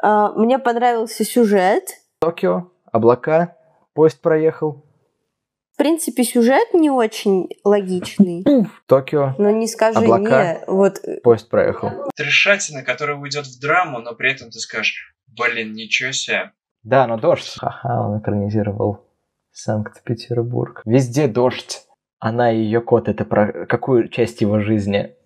А, Мне понравился сюжет. Токио, облака, поезд проехал. В принципе, сюжет не очень логичный. Токио, Но не скажи Облака. мне, вот поезд проехал. Трешатина, которая уйдет в драму, но при этом ты скажешь, блин, ничего себе. Да, но дождь. Ха-ха, он экранизировал Санкт-Петербург. Везде дождь. Она и ее кот. Это про какую часть его жизни?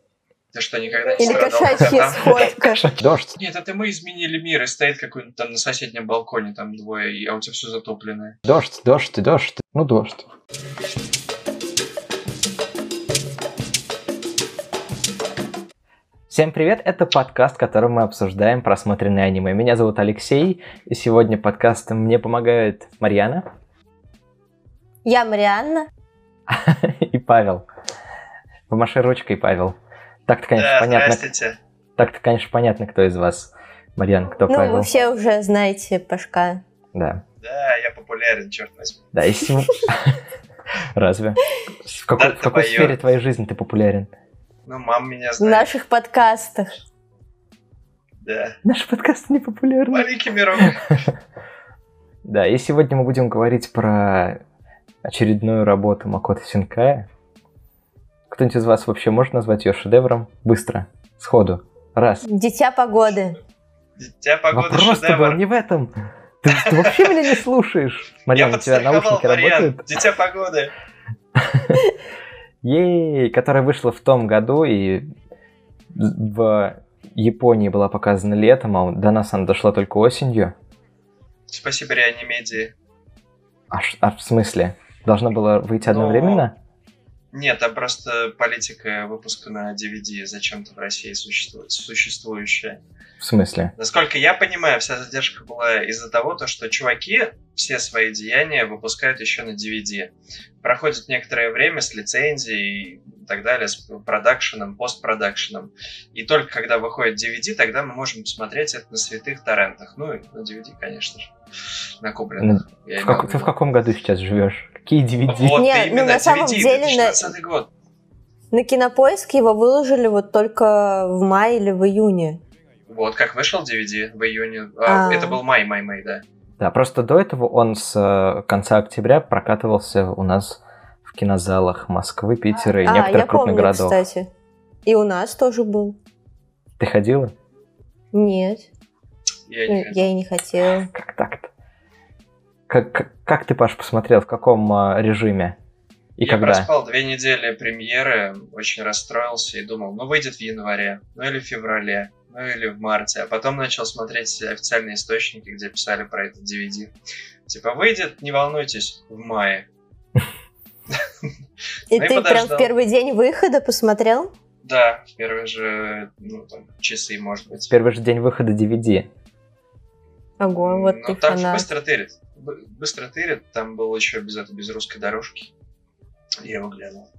Ты что, никогда не или страдал кошачья сходка. Дождь. Нет, это мы изменили мир, и стоит какой-нибудь там на соседнем балконе, там двое, а у тебя все затопленное. Дождь, дождь, дождь. Ну, дождь. Всем привет, это подкаст, в котором мы обсуждаем просмотренные аниме. Меня зовут Алексей, и сегодня подкастом мне помогает Марьяна Я Марианна. и Павел. Помаши ручкой, Павел. Так-то, конечно, Да, понятно. здрасте. Так-то, конечно, понятно, кто из вас. Марьян, кто Ну, Павел. вы все уже знаете Пашка. Да. Да, я популярен, черт возьми. Да, и сего- Разве? В какой, Да, в какой сфере твоей жизни ты популярен? Ну, мама меня В знает. наших подкастах. Да. Наш подкаст не популярный. Маленький мирок. Да, и сегодня мы будем говорить про очередную работу Макото Синкая. Кто-нибудь из вас вообще может назвать ее шедевром? Быстро, сходу. Раз. Дитя погоды. Дитя погоды Вопрос-то был шедевр. не в этом. Ты, ты вообще меня не слушаешь? Марьяна, у тебя наушники Марьян. работают? Дитя погоды. Ей, которая вышла в том году и в Японии была показана летом, а до нас она дошла только осенью. Спасибо реанимедии. А, а в смысле? Должна была выйти одновременно? Нет, там просто политика выпуска на DVD зачем-то в России существует, существующая. В смысле? Насколько я понимаю, вся задержка была из-за того, то, что чуваки все свои деяния выпускают еще на DVD. Проходит некоторое время с лицензией и так далее, с продакшеном, постпродакшеном. И только когда выходит DVD, тогда мы можем посмотреть это на святых торрентах. Ну и на DVD, конечно же, накупленных. Я В, как- ты в каком году сейчас живешь? Какие DVD? Вот Не, ну, именно, на самом DVD, деле, на- 2016 год. На кинопоиск его выложили вот только в мае или в июне. Вот, как вышел DVD в июне. А, А. Это был май, май, май, да. Да, просто до этого он с э, конца октября прокатывался у нас в кинозалах Москвы, Питера и а, некоторых я крупных помню, городов. кстати. И у нас тоже был. Ты ходила? Нет, Я ну, не я и не хотела. Как так-то? Как, как, как ты, Паш, посмотрел? В каком э, режиме? И я когда? проспал две недели премьеры, очень расстроился и думал, ну выйдет в январе, ну или в феврале, ну или в марте. А потом начал смотреть официальные источники, где писали про этот DVD. Типа, выйдет, не волнуйтесь, в мае. И Ну ты прям в первый день выхода посмотрел? Да, в первые же ну, там, часы, может быть. Первый же день выхода DVD. Ого, вот Ну, ты фанат. быстро тырит. Бы- Быстро тырит, там был еще без этого, без русской дорожки. Я его глянул.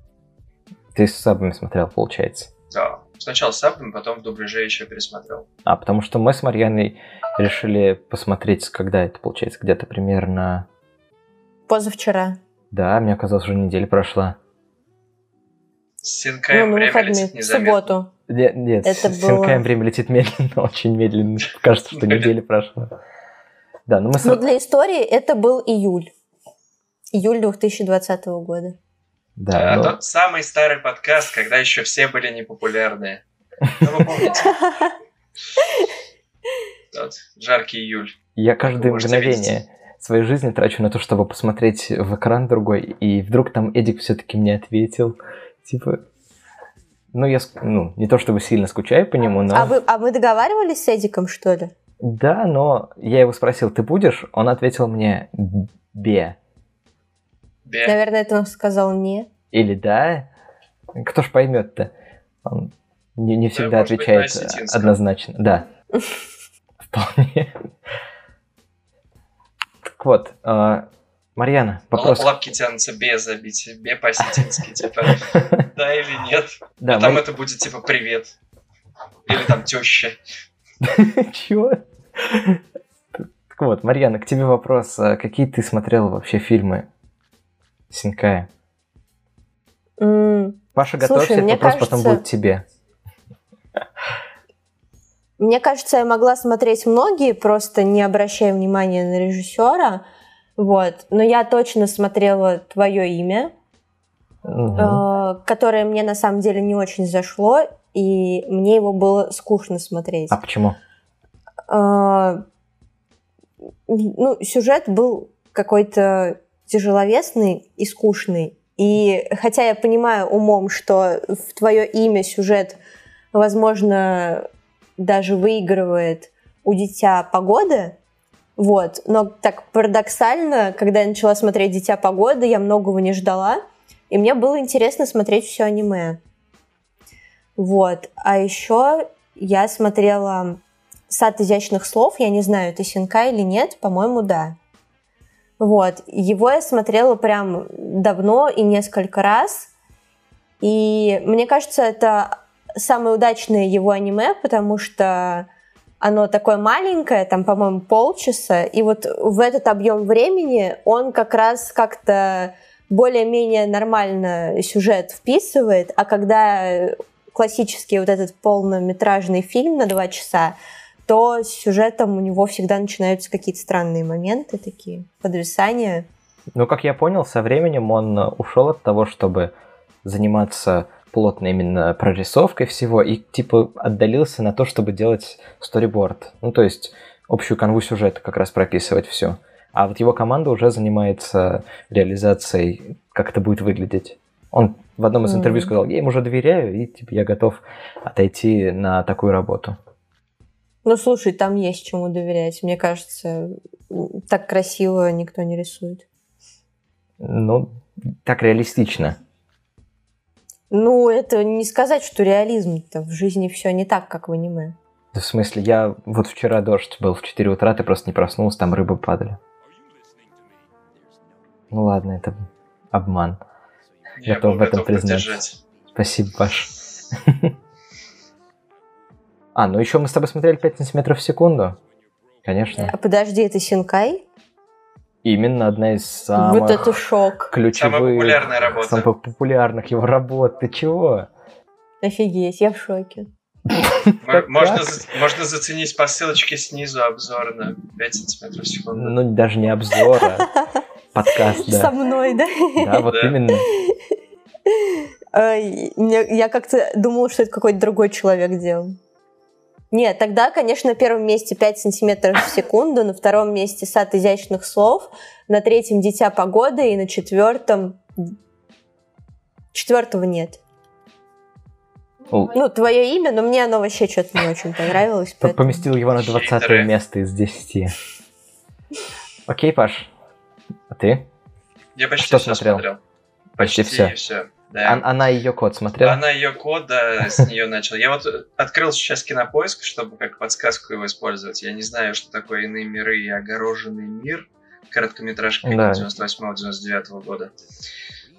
Ты с сабами смотрел, получается. Да. Сначала с сабами, потом в дубляже еще пересмотрел. А, потому что мы с Марьяной решили посмотреть, когда это получается, где-то примерно... Позавчера. Да, мне казалось, уже неделя прошла. С Синкаем ну, время выходные, летит в незаметно. субботу. Нет, нет Это с было- Синкаем время летит медленно, очень медленно. Кажется, что неделя прошла. Да, ну мы с... Ну, для истории это был июль. Июль 2020 года. Да, А ну, тот самый старый подкаст, когда еще все были непопулярные. Ну, вы помните? Тот жаркий июль. я каждое мгновение своей жизни трачу на то, чтобы посмотреть в экран другой, и вдруг там Эдик все-таки мне ответил. Типа, ну, я, ну, не то чтобы сильно скучаю по нему, но... А, вы, а мы договаривались с Эдиком, что ли? Да, но я его спросил, ты будешь? Он ответил мне, бе. Бе. Наверное, это он сказал не. Или да. Кто ж поймет-то? Он не, не всегда быть, отвечает на осетинском. однозначно. Да. Вполне. Так вот, а, Марьяна, вопрос. Л- Лапки тянутся бе забить, бе по-осетински, типа, да или нет. Да, А там это будет типа привет. Или там теща. Чего? Так вот, Марьяна, к тебе вопрос. А Какие ты смотрела вообще фильмы Синкая? Паша, готовься, этот вопрос потом будет тебе. Мне кажется, я могла смотреть многие, просто не обращая внимания на режиссера. Вот. Но я точно смотрела твое имя, угу. которое мне на самом деле не очень зашло, и мне его было скучно смотреть. А почему? Э, ну, сюжет был какой-то тяжеловесный и скучный. И хотя я понимаю умом, что в твое имя сюжет, возможно, даже выигрывает у дитя погоды, вот. Но так парадоксально, когда я начала смотреть «Дитя погоды», я многого не ждала, и мне было интересно смотреть все аниме. Вот. А еще я смотрела «Сад изящных слов», я не знаю, это Синка или нет, по-моему, да. Вот. Его я смотрела прям давно и несколько раз. И мне кажется, это самое удачное его аниме, потому что оно такое маленькое, там, по-моему, полчаса, и вот в этот объем времени он как раз как-то более-менее нормально сюжет вписывает, а когда классический вот этот полнометражный фильм на два часа, то с сюжетом у него всегда начинаются какие-то странные моменты такие, подвисания. Ну, как я понял, со временем он ушел от того, чтобы заниматься плотно именно прорисовкой всего и типа отдалился на то, чтобы делать сториборд. Ну, то есть общую канву сюжета как раз прописывать все. А вот его команда уже занимается реализацией, как это будет выглядеть. Он в одном из интервью сказал, я им уже доверяю, и типа я готов отойти на такую работу. Ну, слушай, там есть чему доверять. Мне кажется, так красиво никто не рисует. Ну, так реалистично. Ну, это не сказать, что реализм-то в жизни все не так, как в аниме. В смысле, я вот вчера дождь был в 4 утра, ты просто не проснулся, там рыбы падали. Ну ладно, это обман. Я готов в этом признать. Спасибо, Паш. А, ну еще мы с тобой смотрели 5 сантиметров в секунду. Конечно. А подожди, это Синкай? Именно одна из самых вот это шок. ключевых, самая популярная работа. самых популярных его работ. Ты чего? Офигеть, я в шоке. Можно, можно заценить по ссылочке снизу обзор на 5 сантиметров в секунду. Ну, даже не обзор, а подкаст, да. Со мной, да? Да, вот именно. Я как-то думала, что это какой-то другой человек делал. Нет, тогда, конечно, на первом месте 5 сантиметров в секунду, на втором месте сад изящных слов, на третьем дитя погоды и на четвертом... Четвертого нет. Ну, твое имя, но мне оно вообще что-то не очень понравилось. Поэтому... Поместил его на 20 место из 10. Окей, Паш. А ты? Я почти Что все смотрел? смотрел. Почти, почти все. все. Да. А, она ее код смотрела? Она ее код, да, с нее начал. Я вот открыл сейчас кинопоиск, чтобы как подсказку его использовать. Я не знаю, что такое иные миры и огороженный мир. Короткометражка да. 98-99 года.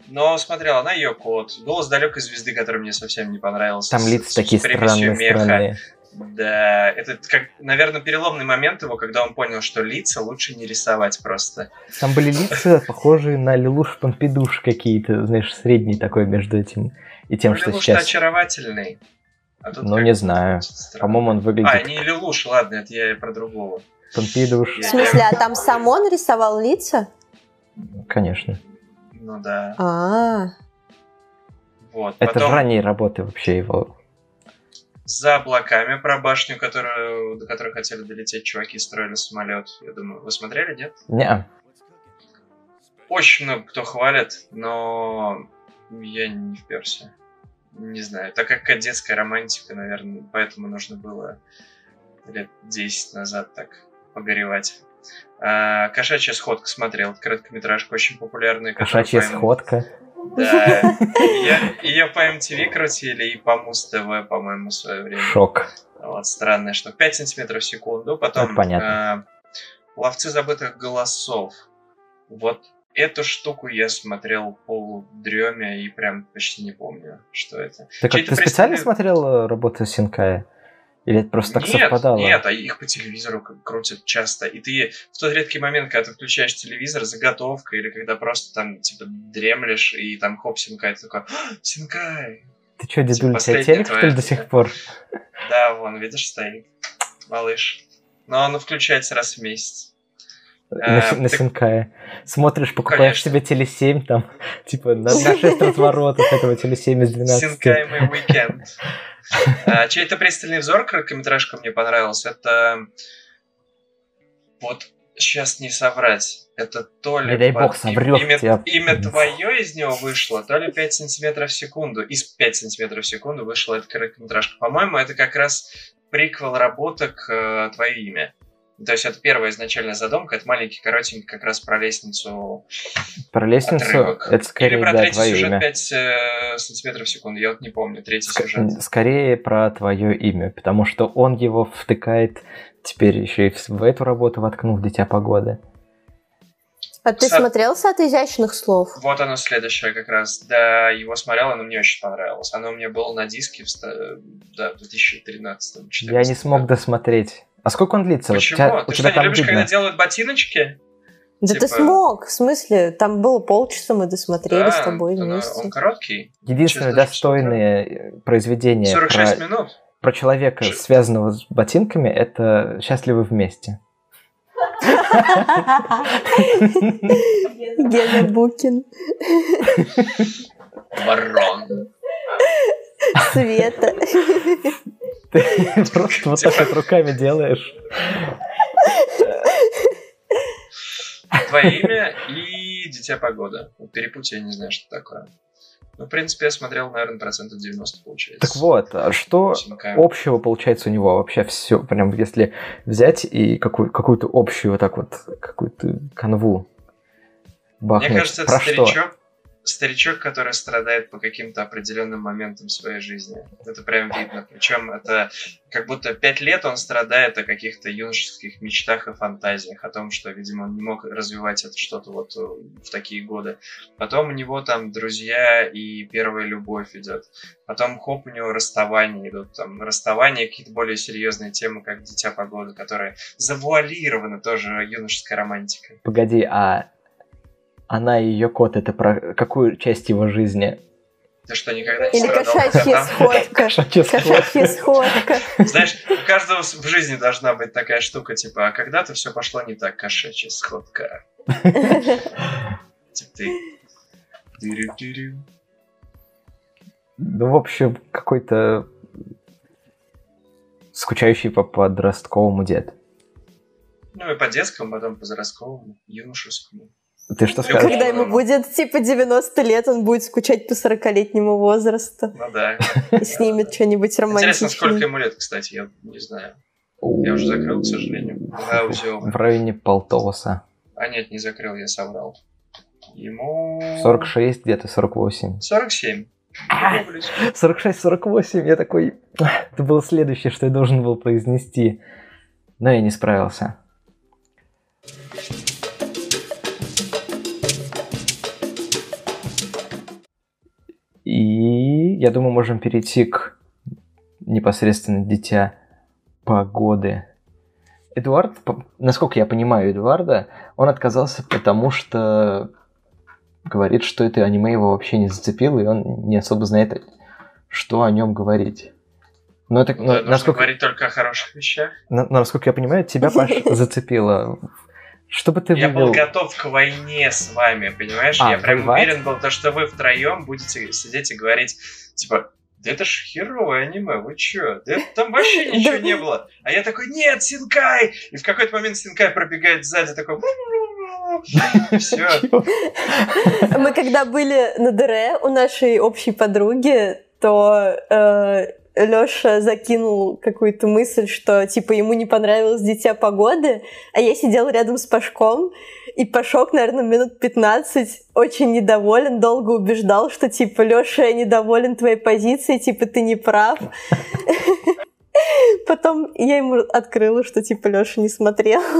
Но смотрел, она ее код. Голос далекой звезды, который мне совсем не понравился. Там лица такие странные, странные. Да, это, как, наверное, переломный момент его, когда он понял, что лица лучше не рисовать просто. Там были лица, похожие на Лилуш Помпидуш какие-то, знаешь, средний такой между этим и тем, ну, что Лилуш сейчас... очаровательный. А ну, не знаю. По-моему, он выглядит... А, не Лилуш, ладно, это я про другого. Помпидуш. В смысле, а там сам он рисовал лица? Конечно. Ну да. А, Вот. Это Потом... ранние работы вообще его за облаками про башню, которую, до которой хотели долететь чуваки, строили самолет. Я думаю, вы смотрели, нет? Не. Очень много кто хвалит, но я не вперся. Не знаю, так как детская романтика, наверное, поэтому нужно было лет 10 назад так погоревать. А, Кошачья сходка смотрел, короткометражка очень популярная. Кошачья сходка? Да. Ее по MTV крутили и по Муз-ТВ, по-моему, в свое время. Шок. Вот, странная штука. 5 сантиметров в секунду. Потом понятно. Э, Ловцы забытых голосов. Вот эту штуку я смотрел по дреме и прям почти не помню, что это. Ты, как, ты специально смотрел э, работу Синкая? Или это просто так нет, совпадало? Нет, а их по телевизору крутят часто. И ты в тот редкий момент, когда ты включаешь телевизор, заготовка, или когда просто там, типа, дремлешь, и там хоп, Синкай, ты такой, «А, Синкай! Ты что, дедуль, Типа, у тебя телек, что ли, до сих пор? Да, вон, видишь, стоит. Малыш. Но он включается раз в месяц. На, А, на так- Синкае. Смотришь, покупаешь конечно. себе теле 7, там, типа, на, на 6 разворотов этого теле 7 из 12. Синкаемый уикенд. А, Чей-то пристальный взор, короткометражка мне понравился. Это... Вот сейчас не соврать. Это то ли... Не дай бог, имя, тебя. имя твое из него вышло, то ли 5 сантиметров в секунду. Из 5 сантиметров в секунду вышла эта короткометражка. По-моему, это как раз приквел работок э, «Твое имя». То есть это первая изначальная задумка, это маленький, коротенький, как раз про лестницу Про лестницу, отрывок. это скорее, Или про да, третий твое сюжет имя. 5 э, сантиметров в секунду, я вот не помню, третий Ск- сюжет. Скорее про твое имя, потому что он его втыкает теперь еще и в, в эту работу воткнул Дитя Погоды. А ты Сад- смотрел сад изящных слов? Вот оно следующее как раз. Да, его смотрел, оно мне очень понравилось. Оно у меня было на диске в, ста- да, в 2013 Я не смог досмотреть. А сколько он длится? Вот Почему? тебя, Ты у что, тебя не любишь, видно. когда делают ботиночки? Да ты Типа- смог, в смысле, там было полчаса, мы досмотрели Да, с тобой вместе. он короткий. Единственное Честно, достойное э, произведение 46 про, минут. про человека, Ш- связанного с ботинками, это «Счастливы вместе». Гена Букин, Барон. Света. Ты просто вот так вот руками делаешь. Твое имя и Дитя Погода. Вот перепутье, я не знаю, что такое. Ну, в принципе, я смотрел, наверное, процентов 90, получается. Так вот, а что общего получается у него вообще все, прям если взять и какую, какую-то общую вот так вот, какую-то канву бахнуть. Мне кажется, это Про что? Старичок, который страдает по каким-то определенным моментам своей жизни. Это прям видно. Причем это как будто пять лет он страдает о каких-то юношеских мечтах и фантазиях, о том, что, видимо, он не мог развивать это что-то вот э, в такие годы. Потом у него там друзья и первая любовь идет. Потом хоп, у него расставания идут. Там расставания, какие-то более серьезные темы, как Дитя погоды, которые завуалированы тоже юношеской романтикой. Погоди, а она и ее кот это про какую часть его жизни? Ты что, никогда не Или страдал кошачья сходка. Кошачья Кошачья сходка. Знаешь, у каждого в жизни должна быть такая штука, типа, а когда-то все пошло не так, кошачья сходка. Типа ты. Ну, в общем, какой-то скучающий по подростковому дед. Ну и по детскому, потом по подростковому, юношескому. Ты что скажешь? Когда ему будет типа 90 лет, он будет скучать по 40-летнему возрасту Ну да. и снимет что-нибудь Интересно, сколько романтичное. ему лет, кстати, я не знаю. Я уже закрыл, к сожалению. Гаузио. В районе Полтоса. А нет, не закрыл, я соврал. Ему... 46, где-то 48. 47. А. Ну, блин. 46-48, я такой... Это было следующее, что я должен был произнести. Но я не справился. И я думаю, можем перейти к непосредственно дитя погоды. Эдуард, насколько я понимаю Эдуарда, он отказался потому, что говорит, что это аниме его вообще не зацепило, и он не особо знает, что о нем говорить. Но это, Да, насколько, говорить только о хороших вещах. на- насколько я понимаю, тебя, Паш, зацепило. Что бы ты Я был вывел? готов к войне с вами, понимаешь? А, я прям воевать? уверен был, то, что вы втроем будете сидеть и говорить, типа, да это ж херовое аниме, вы чё? Да там вообще ничего не было. А я такой, нет, Синкай! И в какой-то момент Синкай пробегает сзади, такой... Все. Мы когда были на ДР у нашей общей подруги, то Лёша закинул какую-то мысль, что типа ему не понравилось «Дитя погоды», а я сидела рядом с Пашком, и Пашок, наверное, минут 15 очень недоволен, долго убеждал, что типа Лёша, я недоволен твоей позицией, типа ты не прав. Потом я ему открыла, что типа Лёша не смотрел.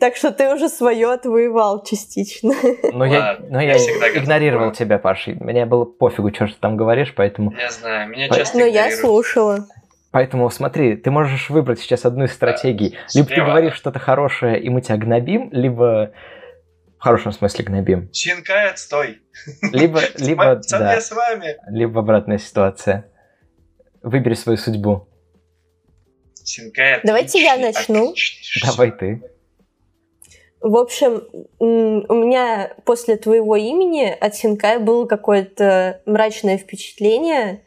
Так что ты уже свое отвоевал частично. Но я, но я игнорировал тебя, Паша. Мне было пофигу, что ты там говоришь, поэтому... Я знаю, меня часто Но я слушала. Поэтому смотри, ты можешь выбрать сейчас одну из стратегий. Либо ты говоришь что-то хорошее, и мы тебя гнобим, либо В хорошем смысле гнобим. Синкай, отстой. Либо, либо, да, я с вами. либо обратная ситуация. Выбери свою судьбу. Синкай, Давайте я начну. Давай ты. В общем, у меня после твоего имени от Синкай было какое-то мрачное впечатление,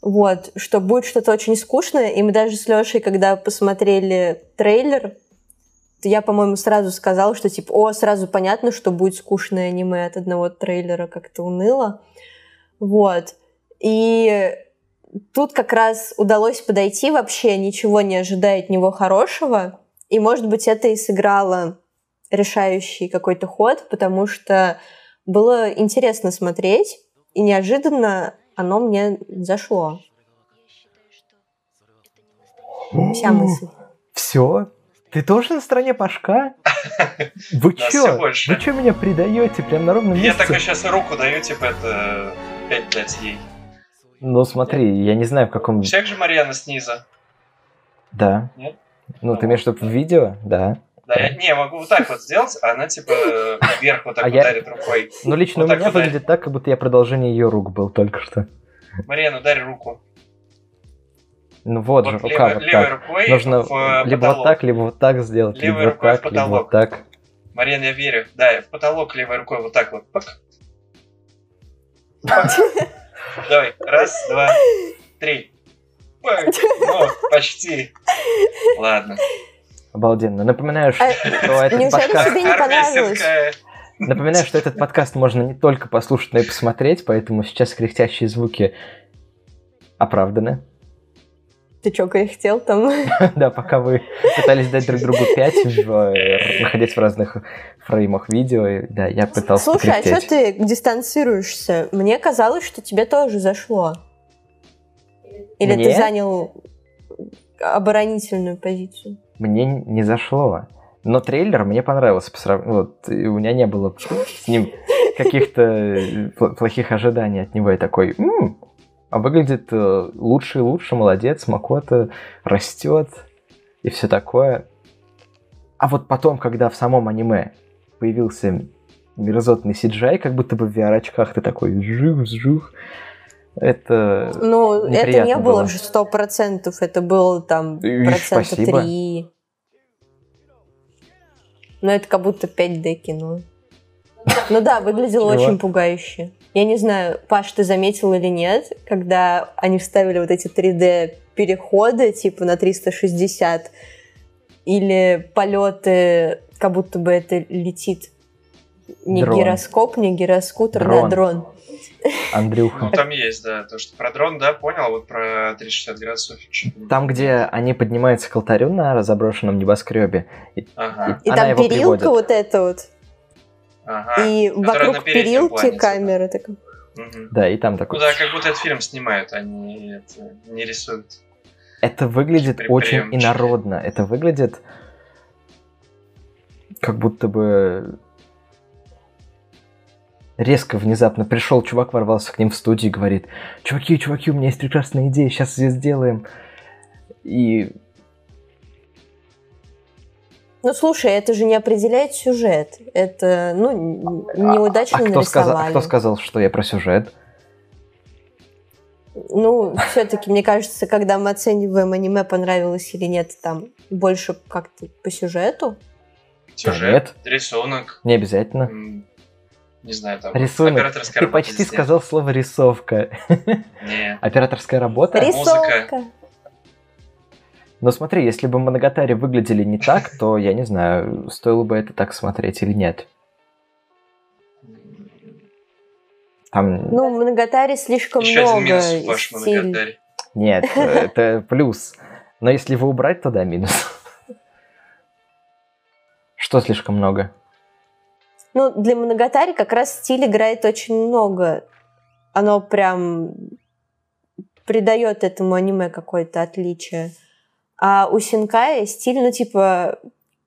вот, что будет что-то очень скучное. И мы даже с Лешей, когда посмотрели трейлер, то я, по-моему, сразу сказала, что типа, о, сразу понятно, что будет скучное аниме от одного трейлера, как-то уныло. Вот. И тут как раз удалось подойти вообще, ничего не ожидая от него хорошего. И, может быть, это и сыграло решающий какой-то ход, потому что было интересно смотреть, и неожиданно оно мне зашло. Вся мысль. Все? Ты тоже на стороне Пашка? Вы чё? Вы чё меня предаете прям на ровном Я месте? такой сейчас руку даю, типа, это 5 лет ей. Ну смотри, я не знаю в каком... Всех же Марьяна снизу. Да. Нет? Ну, ты имеешь в виду в видео? Да. Да, я не, могу вот так вот сделать, а она типа вверх вот так А я- ударит рукой. Ну, лично Вот у так меня выглядит так, как будто я продолжение ее рук был только что. Марьяна, ударь руку. Ну вот, же, Вот рука левой, вот левой так. рукой Нужно в либо потолок. вот так, либо вот так сделать, Левой либо вот рукой в так, либо вот потолок. так. Марьяна, я верю. Да, в потолок левой рукой вот так вот. Пак. Пак. Давай, раз, два, три. Ну, почти. Ладно. Обалденно. Напоминаю, что А, этот неужели подкаст... тебе не понравилось? Напоминаю, что этот подкаст можно не только послушать, но и посмотреть, поэтому сейчас кряхтящие звуки оправданы. Ты чё, хотел там? Да, пока вы пытались дать друг другу 5, находясь в разных фреймах видео, да, я пытался Слушай, а что ты дистанцируешься? Мне казалось, что тебе тоже зашло. Или ты занял оборонительную позицию? Мне не зашло. Но трейлер мне понравился. по срав- Вот, и у меня не было с ним каких-то э, пл- плохих ожиданий от него. Я такой, «М, а выглядит э, лучше и лучше, молодец, Макота растет и все такое. А вот потом, когда в самом аниме появился мерзотный CGI, как будто бы в VR-очках ты такой жух-жух. Это... Ну, это не было было. же сто процентов, это было там процента три. Но это как будто 5D кино. Ну да, выглядело очень пугающе. Я не знаю, Паш, ты заметил или нет, когда они вставили вот эти 3D переходы, типа на 360, или полеты, как будто бы это летит не Дрон. гироскоп, не гироскутер, Дрон. да, дрон. Андрюха. Ну, там есть, да. То, что про дрон, да, понял, а вот про 360 градусов. Там, где они поднимаются к алтарю на заброшенном небоскребе, Ага, И она там перилка приводит. вот эта вот, ага. и вокруг перилки типа. камера такая. Мгм. Да, и там такой... Ну да, как будто этот фильм снимают, они это не рисуют. Это выглядит При- очень приемчик. инородно. Это выглядит как будто бы резко, внезапно пришел чувак, ворвался к ним в студию и говорит, чуваки, чуваки, у меня есть прекрасная идея, сейчас ее сделаем. И Ну, слушай, это же не определяет сюжет. Это, ну, н- неудачно а, кто сказал, а нарисовали. кто сказал, что я про сюжет? Ну, все-таки, мне кажется, когда мы оцениваем аниме, понравилось или нет, там больше как-то по сюжету. Сюжет, рисунок, Не обязательно. не знаю, там Рисунок. операторская Ты работа почти везде. сказал слово рисовка. Не. Операторская работа? Рис- Рисовка. Но смотри, если бы Моногатари выглядели не так, то, я не знаю, стоило бы это так смотреть или нет. Там... Ну, в Моногатаре слишком Еще много минус в вашем стиль. Моногатаре. Нет, это плюс. Но если его убрать, то да, минус. Что слишком много? Ну, для Моногатари как раз стиль играет очень много. Оно прям придает этому аниме какое-то отличие. А у Синкая стиль, ну, типа,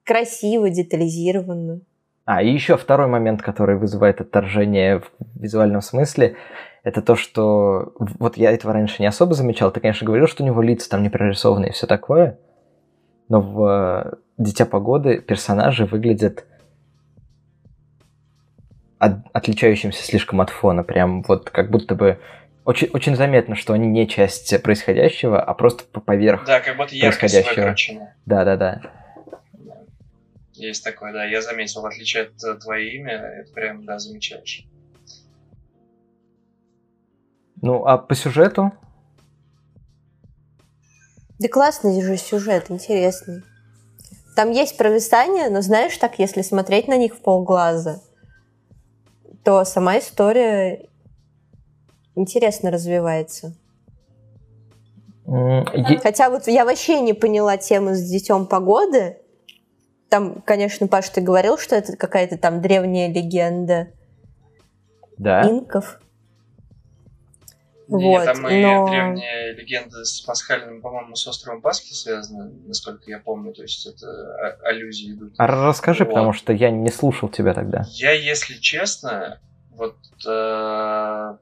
красиво, детализированно. А, и еще второй момент, который вызывает отторжение в визуальном смысле, это то, что... Вот я этого раньше не особо замечал. Ты, конечно, говорил, что у него лица там не прорисованы и все такое. Но в э, «Дитя погоды» персонажи выглядят от, отличающимся слишком от фона. Прям вот как будто бы очень, очень заметно, что они не часть происходящего, а просто поверх Да, как будто яркость происходящего. выкручена. Да, да, да. Есть такое, да. Я заметил, в отличие от э, твое имя, это прям, да, замечаешь. Ну, а по сюжету? Да классный же сюжет, интересный. Там есть провисания, но знаешь, так, если смотреть на них в полглаза, то сама история интересно развивается. Хотя вот я вообще не поняла тему с детем погоды. Там, конечно, Паш, ты говорил, что это какая-то там древняя легенда Да. инков. Нет, Вот, там и но- древняя легенда с пасхальным, по-моему, с островом Пасхи связана, насколько я помню. То есть это а- аллюзии идут. А расскажи, Вот. потому что я не слушал тебя тогда. Я, если честно, вот э,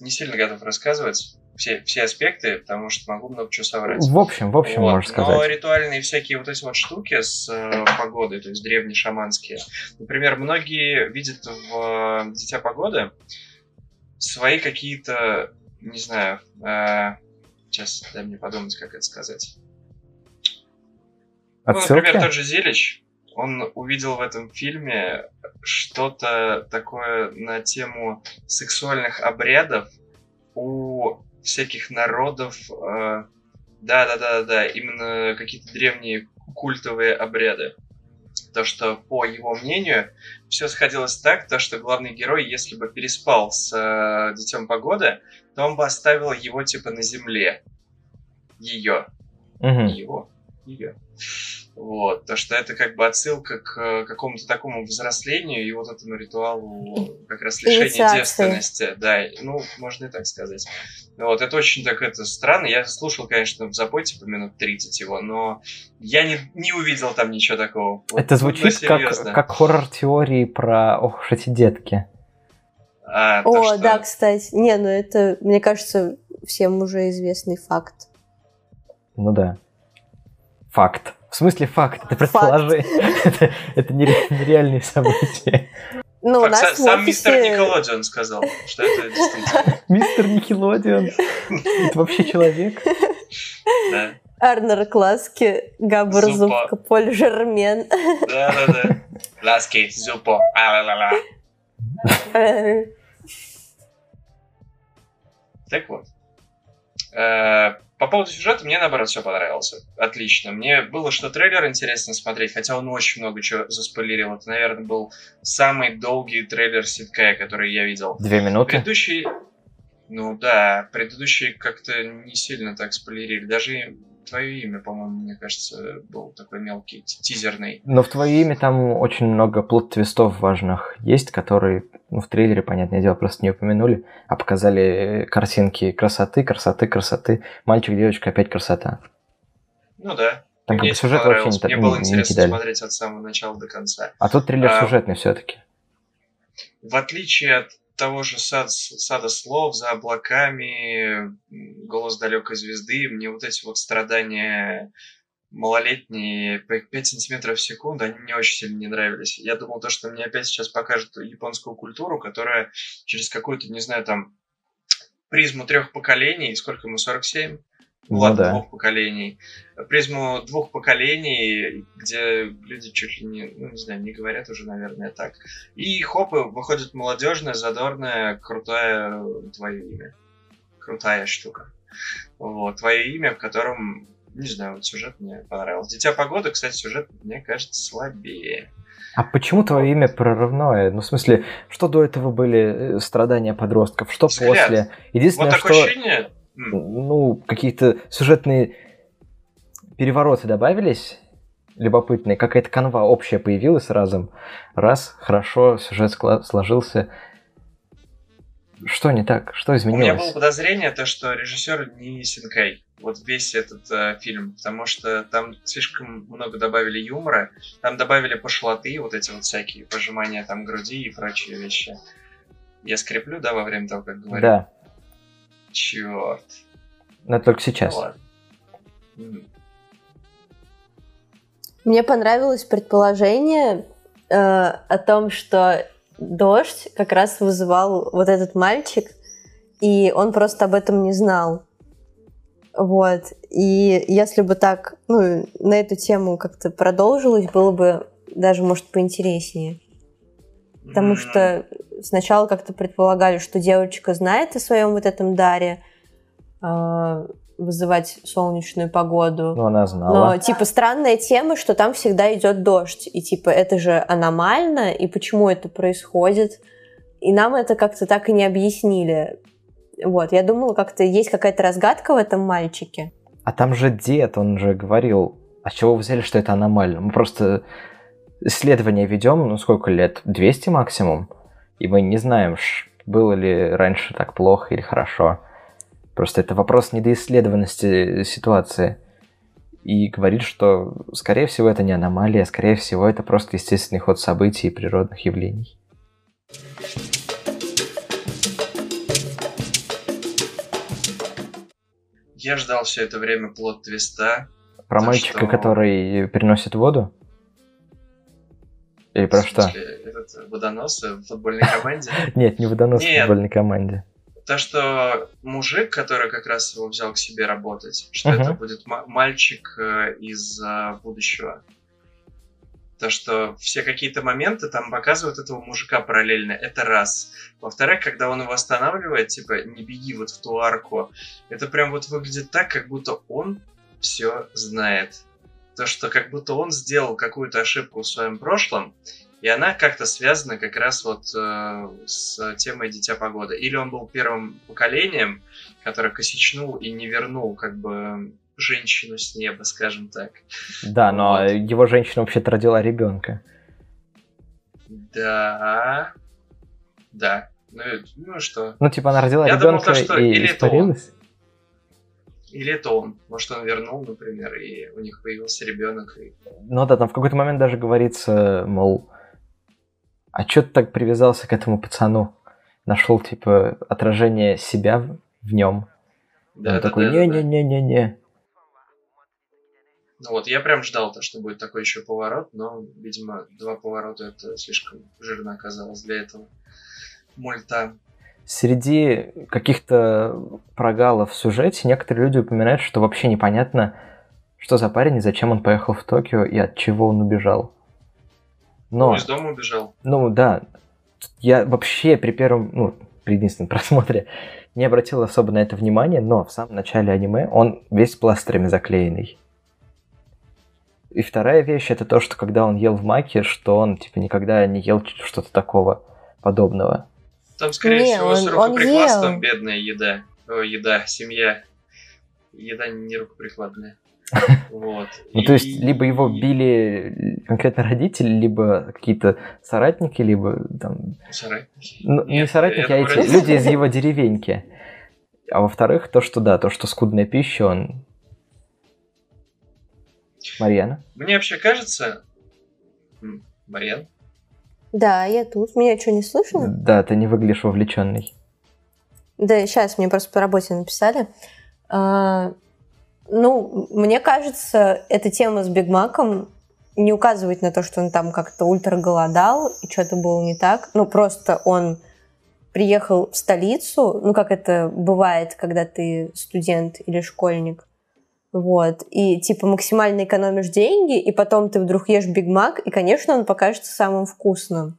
не сильно готов рассказывать все, все аспекты, потому что могу много чего соврать. В общем, в общем, Вот, можешь Но сказать. ритуальные всякие вот эти вот штуки с э, погодой, то есть древние шаманские. Например, многие видят в э, Дитя погоды свои какие-то, не знаю, э, сейчас дай мне подумать, как это сказать. Ну, например, тот же Зелич, он увидел в этом фильме что-то такое на тему сексуальных обрядов у всяких народов. э, Да-да-да-да, именно какие-то древние культовые обряды. То, что, по его мнению, все сходилось так, то, что главный герой, если бы переспал с э, Детем Погоды, то он бы оставил его, типа, на земле. Ее не его, ее. Вот, то что это как бы отсылка к э, какому-то такому взрослению и вот этому ритуалу как раз лишения девственности. Да, ну, можно и так сказать. Вот, это очень так это странно. Я слушал, конечно, в запоте по минут 30 его, но я не, не увидел там ничего такого. Вот, Это ну, звучит как, серьезно. как хоррор теории про ох уж эти детки. А, то, О, что- да, кстати. Не, ну это, мне кажется, всем уже известный факт. Ну да. Факт. В смысле факт? Это предположение. Это, это нере- нереальные события. Ну, Факт, нас сам офисе- мистер Николодион сказал, что это действительно. Мистер Никелодион. Это вообще человек? Да, Арнер Класки, Габр. Зубка, Поль Жермен. да, да. да. Ласки, зупо, а-ла-ла-ла. Так вот. По поводу сюжета мне наоборот все понравилось. Отлично. Мне было что трейлер интересно смотреть, хотя он очень много чего заспойлерил. Это, наверное, был самый долгий трейлер Ситкая, который я видел. Две минуты. Предыдущий... Ну да, предыдущие как-то не сильно так спойлерили. Даже твое имя, по-моему, мне кажется, был такой мелкий, тизерный. Но в твое имя там очень много плод-твистов важных есть, которые ну, в трейлере, понятное дело, просто не упомянули, а показали картинки красоты, красоты, красоты. Мальчик, девочка, опять красота. Ну да. Там как Мне бы это сюжет вообще не, Мне не- было не интересно кидали. смотреть от самого начала до конца. А тут трейлер А, сюжетный все-таки. В отличие от того же сад, сада слов за облаками, голос далекой звезды, мне вот эти вот страдания малолетние по 5 сантиметров в секунду, они мне очень сильно не нравились. Я думал, то, что мне опять сейчас покажут японскую культуру, которая через какую-то, не знаю, там, призму трех поколений, сколько ему, 47? Ну Ладно, да. двух поколений. Призму двух поколений, где люди чуть ли не, ну, не знаю, не говорят уже, наверное, так. И хоп, и выходит молодежная, задорная, крутая твое имя. Крутая штука. Вот, твое имя, в котором, не знаю, вот сюжет мне понравился. Дитя погоды, кстати, сюжет, мне кажется, слабее. А почему твое имя прорывное? Ну, в смысле, что до этого были э, страдания подростков, что Взгляд. после? Вот Единственное, такое что, ощущение... ну, какие-то сюжетные перевороты добавились, любопытные, какая-то канва общая появилась разом. Раз, хорошо, сюжет сложился. Что не так? Что У меня было изменилось? подозрение, то, что режиссер не Синкай. Вот весь этот э, фильм, потому что там слишком много добавили юмора, там добавили пошлоты, вот эти вот всякие пожимания там груди и прочие вещи. Я скреплю, да, во время того, как говорю? Да, Черт. но только сейчас. Ну. Мне понравилось предположение э, о том, что дождь как раз вызывал вот этот мальчик, и он просто об этом не знал. Вот. И если бы так, ну, на эту тему как-то продолжилось, было бы даже, может, поинтереснее. Потому что сначала как-то предполагали, что девочка знает о своем вот этом даре, э, вызывать солнечную погоду. Ну, она знала. Но, типа, странная тема, что там всегда идет дождь. И, типа, это же аномально, и почему это происходит? И нам это как-то так и не объяснили. Вот, я думала, как-то есть какая-то разгадка в этом мальчике. А там же дед, он же говорил, а чего вы взяли, что это аномально? Мы просто исследование ведем, ну сколько лет? 200 максимум? И мы не знаем, было ли раньше так плохо или хорошо. Просто это вопрос недоисследованности ситуации. И говорит, что, скорее всего, это не аномалия, скорее всего, это просто естественный ход событий и природных явлений. Я ждал все это время плод твиста. Про мальчика, что... который переносит воду? Или про что? Этот водонос в футбольной команде? Нет, не водонос в футбольной команде. То, что мужик, который как раз его взял к себе работать, что это будет мальчик э, из э, будущего. То, что все какие-то моменты там показывают этого мужика параллельно, это раз. Во-вторых, когда он его останавливает, типа, не беги вот в ту арку, это прям вот выглядит так, как будто он все знает. То, что как будто он сделал какую-то ошибку в своем прошлом, и она как-то связана как раз вот э, с темой Дитя Погоды. Или он был первым поколением, которое косичнул и не вернул как бы женщину с неба, скажем так. Да, но вот. его женщина вообще-то родила ребенка. Да. Да. Ну, ну что? Ну, типа, она родила ребенка и или испарилась? Это или это он. Может, он вернул, например, и у них появился ребенок. И... Ну да, там в какой-то момент даже говорится, мол, а чё ты так привязался к этому пацану? Нашел, типа, отражение себя в нем. Да, он да, такой, не-не-не-не-не. Ну вот, я прям ждал то, что будет такой еще поворот, но, видимо, два поворота это слишком жирно оказалось для этого мульта. Среди каких-то прогалов в сюжете некоторые люди упоминают, что вообще непонятно, что за парень и зачем он поехал в Токио и от чего он убежал. Но... Он из дома убежал. Ну да. Я вообще при первом, ну, при единственном просмотре не обратил особо на это внимание, но в самом начале аниме он весь пластырями заклеенный. И вторая вещь это то, что когда он ел в маке, что он типа никогда не ел что-то такого подобного. Там, скорее не, всего, он, с рукоприкладством он бедная еда. О, еда, семья. Еда не рукоприкладная. Вот. Ну, то есть, либо его били конкретно родители, либо какие-то соратники, либо там... Соратники? Ну, не соратники, а эти люди из его деревеньки. А во-вторых, то, что да, то, что скудная пища, он Марьяна? Мне вообще кажется... Марьяна? Да, я тут. Меня что, не слышно? Да, ты не выглядишь вовлеченной. Да, сейчас мне просто по работе написали. А, ну, мне кажется, эта тема с Биг Маком не указывает на то, что он там как-то ультра голодал и что-то было не так. Ну, просто он приехал в столицу, ну, как это бывает, когда ты студент или школьник, вот. И типа максимально экономишь деньги, и потом ты вдруг ешь Биг Мак, и, конечно, он покажется самым вкусным.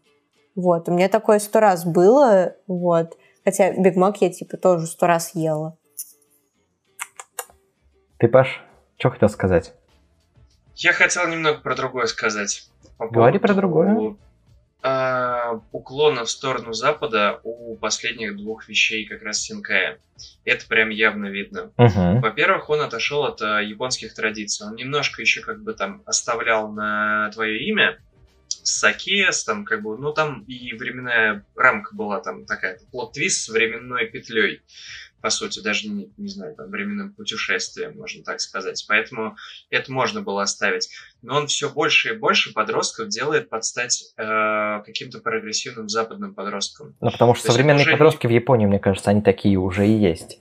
Вот. У меня такое сто раз было, вот. Хотя Биг Мак я типа тоже сто раз ела. Ты, Паш, что хотел сказать? Я хотел немного про другое сказать. По Говори про другое уклона в сторону Запада у последних двух вещей как раз Синкая. Это прям явно видно. Uh-huh. Во-первых, он отошел от э, японских традиций. Он немножко еще как бы там оставлял на твое имя Саке, там как бы, ну там и временная рамка была там такая, плод-твист с временной петлей по сути, даже не, не знаю, там, временным путешествием, можно так сказать. Поэтому это можно было оставить. Но он все больше и больше подростков делает под стать э, каким-то прогрессивным западным подростком. Ну, потому что То современные подростки не... в Японии, мне кажется, они такие уже и есть.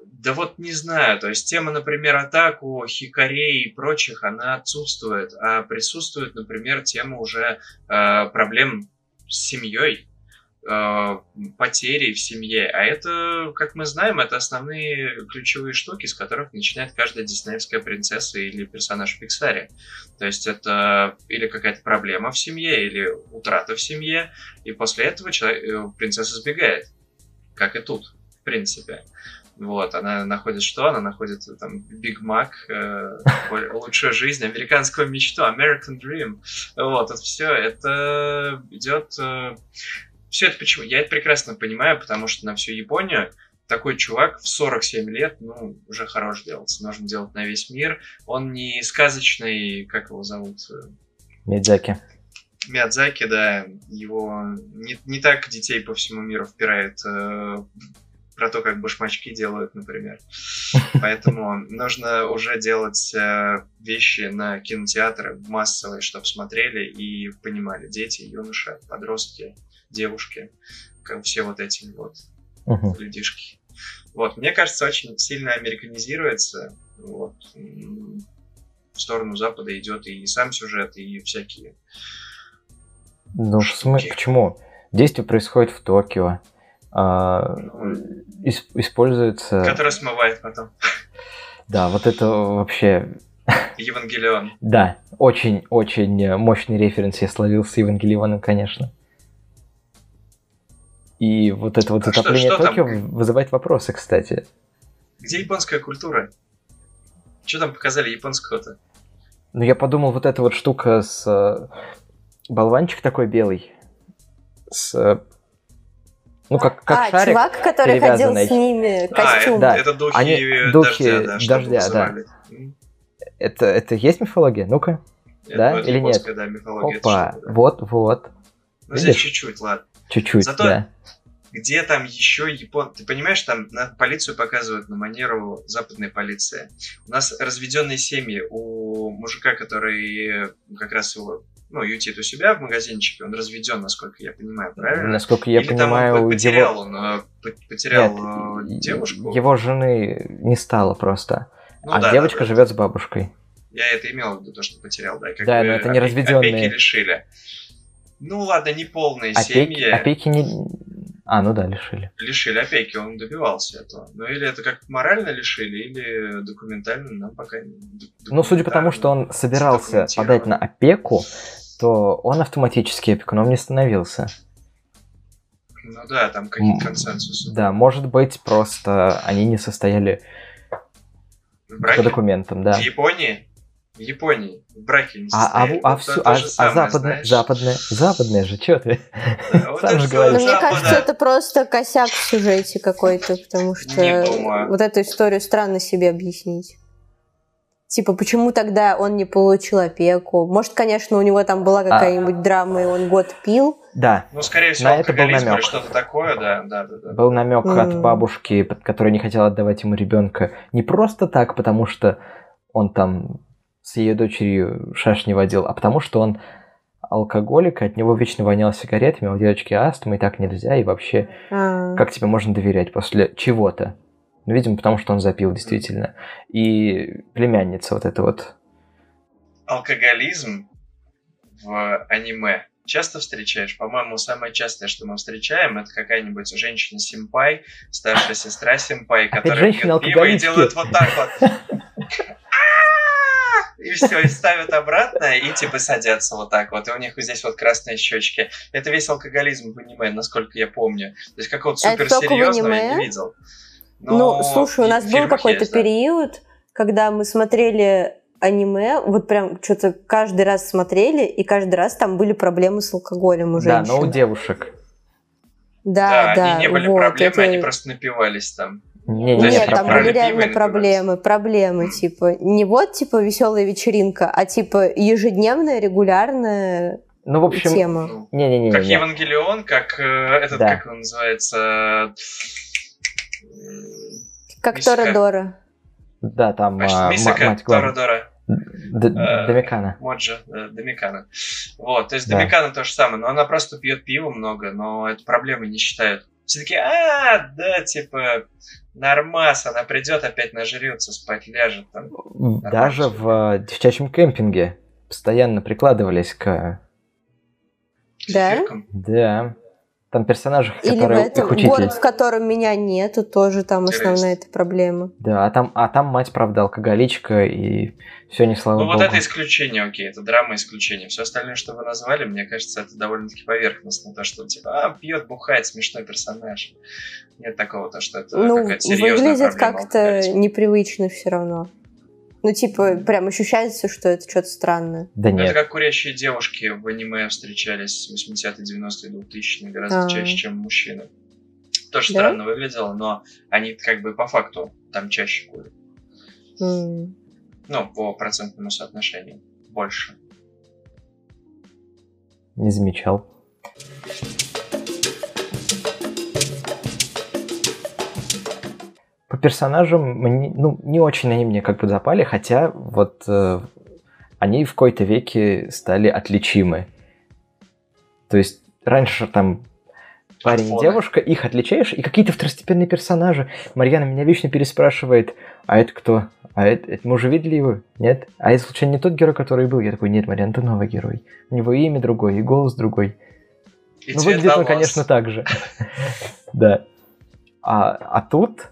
Да вот не знаю, то есть тема, например, атаку, хикарей и прочих, она отсутствует, а присутствует, например, тема уже э, проблем с семьей, потери в семье. А это, как мы знаем, это основные ключевые штуки, с которых начинает каждая диснеевская принцесса или персонаж в Пиксаре. То есть это или какая-то проблема в семье, или утрата в семье, и после этого человек, э, принцесса сбегает. Как и тут, в принципе. Вот, она находит что? Она находит там Биг Мак, э, лучшую жизнь, американскую мечту, American Dream. Вот, это все, это идет... Э, все это почему? Я это прекрасно понимаю, потому что на всю Японию такой чувак в 47 лет, ну, уже хорош делать. Нужно делать на весь мир. Он не сказочный, как его зовут? Мидзаки. Миядзаки, да, его не, не так детей по всему миру впирает э, про то, как башмачки делают, например. Поэтому нужно уже делать э, вещи на кинотеатры массовые, чтобы смотрели и понимали дети, юноши, подростки, девушки, как все вот эти вот uh-huh. людишки. Вот, мне кажется, очень сильно американизируется. Вот, в сторону Запада идет и сам сюжет, и всякие. Ну, штуки. почему? Действие происходит в Токио а, используется... Который смывает потом. Да, вот это вообще... Евангелион. Да, очень-очень мощный референс я словил с Евангелионом, конечно. И вот это вот а затопление что, что Токио там? вызывает вопросы, кстати. Где японская культура? Что там показали японского-то? Ну, я подумал, вот эта вот штука с... Э, болванчик такой белый. С ну, как, как а, шарик чувак, который ходил с ними, костюм. А, да. это духи, Они, духи дождя, да. Дождя, да. Это, это есть мифология? Ну-ка. Да или нет? Да, мифология. Опа, вот, вот. Ну, здесь чуть-чуть, ладно. Чуть-чуть, Зато да. Где там еще Япон... Ты понимаешь, там на полицию показывают на манеру западной полиции. У нас разведенные семьи у мужика, который как раз его ну, ютит у себя в магазинчике, он разведен, насколько я понимаю, правильно? Насколько я Или понимаю, там он потерял, его... он э, потерял Нет, девушку. Его жены не стало просто. Ну, а да, девочка да, живет с бабушкой. Я это имел в виду, то, что потерял, да. Как да, но это не разведенные. Опеки лишили. Ну ладно, не полные опеки, семьи. Опеки не... А, ну да, лишили. Лишили опеки, он добивался этого. Ну или это как морально лишили, или документально нам пока не... Ну, судя по тому, что он собирался подать на опеку, то он автоматически опекуном не становился. Ну да, там какие-то консенсусы. Да, может быть, просто они не состояли по документам, да. В Японии? В Японии в браке не а, а, а, все, а, а западное, западное, западное же, что ты? Сам же говоришь. Мне кажется, это просто косяк в сюжете какой-то, потому что вот эту историю странно себе объяснить. Типа, почему тогда он не получил опеку? Может, конечно, у него там была а. какая-нибудь а... драма, и он год пил. Да. Ну, скорее всего, на это был намек. что-то такое, да, да, да, да. Был намек mm. от бабушки, которая не хотела отдавать ему ребенка. Не просто так, потому что он там с ее дочерью шашни водил, а потому что он алкоголик, от него вечно вонял сигаретами, у девочки астма, и так нельзя, и вообще, а... как тебе можно доверять после чего-то? Ну, видимо, потому что он запил, действительно. И племянница вот эта вот. Алкоголизм в аниме часто встречаешь? По-моему, самое частое, что мы встречаем, это какая-нибудь женщина-симпай, старшая сестра симпай, которая пьет пиво и делает вот так вот. И все, и ставят обратно, и типа садятся вот так вот. И у них здесь вот красные щечки. Это весь алкоголизм в аниме, насколько я помню. То есть какого-то суперсерьезного я не видел. Но ну, слушай, у нас был какой-то период, когда мы смотрели аниме, вот прям что-то каждый раз смотрели, и каждый раз там были проблемы с алкоголем у женщин. Да, но у девушек. Да, да. да не были вот, проблемы, это... они просто напивались там. Не, не, Нет, там были реально проблемы, проблемы, типа, не вот, типа, веселая вечеринка, а, типа, ежедневная, регулярная ну, в общем, тема. Не, не, не, как не. Евангелион, как э, этот, да. как он называется, как Торадора. Да, там а, Мисака, мать Торадора. Домикана. Моджа, Домикана. Вот, то есть да. Домикана то же самое, но она просто пьет пиво много, но это проблемы не считают. Все таки а, да, типа, нормас, она придет, опять нажрется, спать ляжет. Там, Даже в девчачьем кемпинге постоянно прикладывались к Да? Да. Там персонажи, Или в которые этом их учитель. город, в котором меня нету, тоже там основная эта проблема. Да, а там, а там мать, правда, алкоголичка, и все не слава Ну, богу. вот это исключение, окей, это драма исключение. Все остальное, что вы назвали, мне кажется, это довольно-таки поверхностно. То, что типа, а, пьет, бухает, смешной персонаж. Нет такого, то, что это ну, какая-то серьезная выглядит проблема как-то непривычно все равно. Ну, типа, прям ощущается, что это что-то странное. Да нет. Это как курящие девушки в аниме встречались 80-е, 90-е, 2000-е гораздо А. чаще, чем мужчины. Тоже Да? странно выглядело, но они как бы по факту там чаще курят. М. Ну, по процентному соотношению. Больше. Не замечал. По персонажам, мне- ну, не очень они мне как бы запали, хотя вот э, они в какой-то веке стали отличимы. То есть раньше там парень и девушка, их отличаешь, и какие-то второстепенные персонажи. Марьяна меня вечно переспрашивает, а это кто? А это, это мы уже видели его? Нет? А это случайно не тот герой, который был? Я такой, нет, Марьяна, это новый герой. У него и имя другое, и голос другой. И ну, выглядит он, конечно, так же. Да. А, а тут,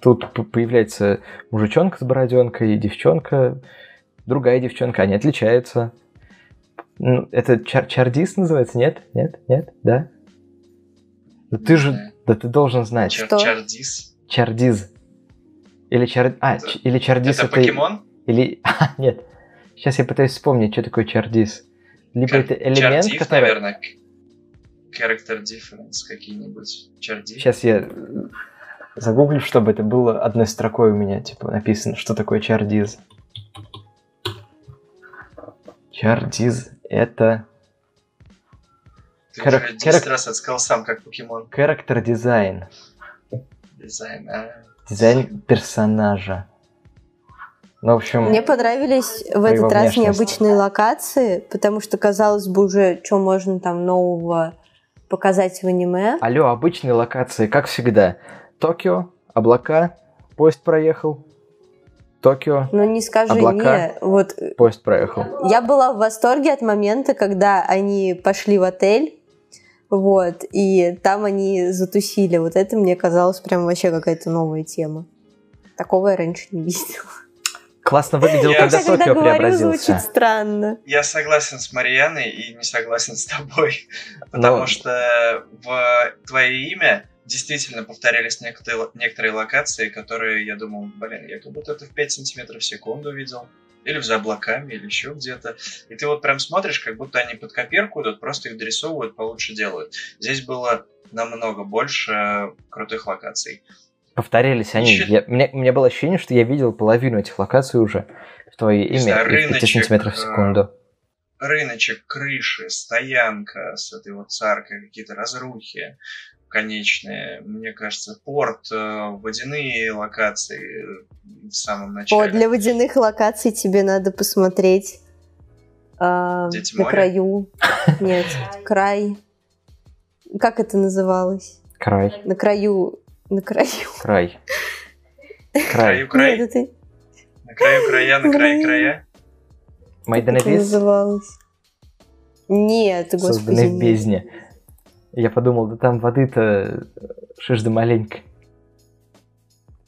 тут появляется мужичонка с бороденкой, девчонка, другая девчонка, они отличаются. Ну, это чар- чардис называется? Нет? Нет? Нет? Да? Да ты же, да ты должен знать. Чар- Что? Чардис. Чардиз. Или чар... А, Это- ч- или чардис Это покемон? Или... А, нет. Сейчас я пытаюсь вспомнить, что такое чардис. Либо Чар- это элемент, Чардиф, который... наверное. Character difference какие-нибудь. Чардиф. Сейчас я загуглю, чтобы это было одной строкой у меня, типа, написано, что такое чардиз. Чардиз — это Ты Харак- уже 10 харак- раз отсказал сам, как покемон. character дизайн. Дизайн. а. Дизайн персонажа. Ну, в общем, Мне понравились в этот раз внешность. необычные локации, потому что, казалось бы, уже что можно там нового показать в аниме. алло, обычные локации, как всегда. Токио, облака, поезд проехал. Токио, Но не скажи Облака. мне, вот поезд проехал. я была в восторге от момента, когда они пошли в отель, вот, и там они затусили. Вот это мне казалось прям вообще какая-то новая тема. Такого я раньше не видела. Классно выглядел, Я- когда когда Токио говорю, преобразился. звучит странно. Я согласен с Марьяной и не согласен с тобой. Потому Но- что в твое имя действительно повторялись некоторые, некоторые локации, которые я думал, блин, я как будто это в 5 сантиметров в секунду видел. Или за облаками, или еще где-то. И ты вот прям смотришь, как будто они под копирку идут, просто их дорисовывают, получше делают. Здесь было намного больше крутых локаций. Повторялись они. Ещё- Я- мне, у меня было ощущение, что я видел половину этих локаций уже в твое Не знаю, имя и в 5 рыночек, сантиметров в э, секунду. Рыночек, крыши, стоянка с этой вот царкой, какие-то разрухи конечные. Мне кажется, порт, э, водяные локации в самом О, начале. для водяных локаций тебе надо посмотреть а, на моря? краю. Нет, край. Как это называлось? Край, На краю. На краю. край. Краю край, Нет, это на краю края, на краю края. Made как называлось? Нет, господи. созданный в нет. бездне. Я подумал, да там воды-то шиш да маленько.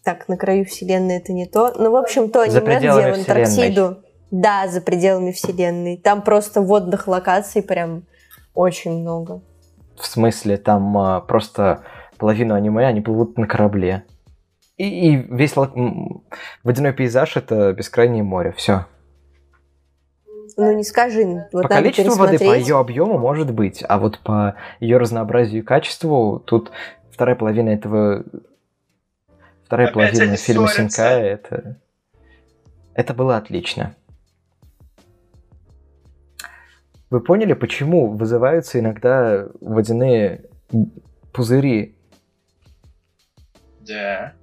Так, на краю вселенной это не то. Ну, в общем, то За аниме, где в Антарктиду. Да, за пределами вселенной. Там просто водных локаций прям очень много. В смысле, там а, просто половину аниме они плывут на корабле. И, и весь м, водяной пейзаж это бескрайнее море. Все. Ну, не скажи. Вот по количеству воды, по ее объему может быть, а вот по ее разнообразию и качеству тут вторая половина этого вторая Опять половина фильма ссорятся. Синкая это это было отлично. Вы поняли, почему вызываются иногда водяные пузыри? Да.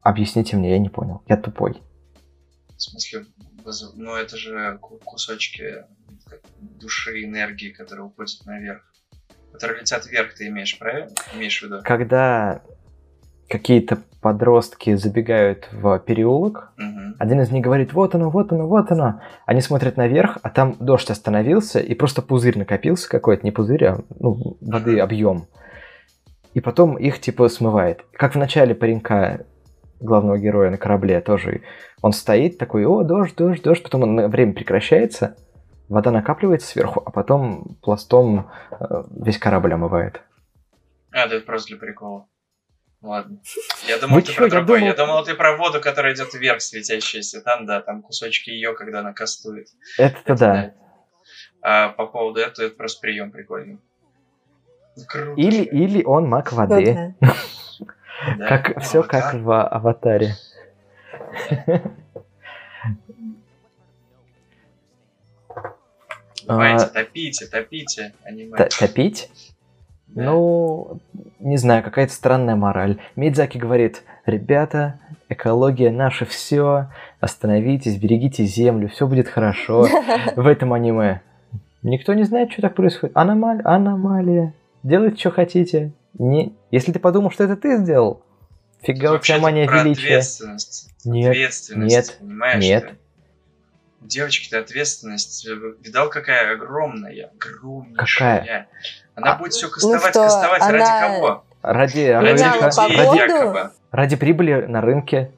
Объясните мне, я не понял. Я тупой. В смысле, ну это же ку- кусочки души, энергии, которые уходят наверх. Которые летят вверх, ты имеешь, правильно? Имеешь в виду? Когда какие-то подростки забегают в переулок. Мгм. Один из них говорит, вот оно, вот оно, вот оно. Они смотрят наверх, а там дождь остановился, и просто пузырь накопился какой-то, не пузырь, а ну, воды Мгм. объем. И потом их типа смывает. Как в начале паренька, главного героя на корабле тоже. Он стоит такой, о, дождь, дождь, дождь. Потом он на время прекращается, вода накапливается сверху, а потом пластом э, весь корабль омывает. А, да это просто для прикола. Ладно. Я думал, Вы ты чё, про я другой. Я думал- думал, ты про воду, которая идет вверх, светящаяся. Там, да, там кусочки ее, когда она кастует. Это-то Это да. А по поводу этого, это просто прием прикольный. Ну, Круто. Или, или он маг воды. Да. Как, все как в аватаре. Давайте, А, топите, топите аниме. Топить? Да. Ну, не знаю, какая-то странная мораль. Мидзаки говорит, ребята, экология наше все, остановитесь, берегите землю, все будет хорошо. В этом аниме. Никто не знает, что так происходит. Аномалия, аномалия. Делайте, что хотите. Не... Если ты подумал, что это ты сделал, фига у тебя мания величия. ответственность. Нет, ответственность, нет, понимаешь? нет. ты? Девочки-то ответственность. Видал, какая огромная, огромнейшая. Какая? Она А- будет все Ну кастовать, что, кастовать ради она- кого? Ради, Ради людей, погоду? якобы. ради прибыли на рынке.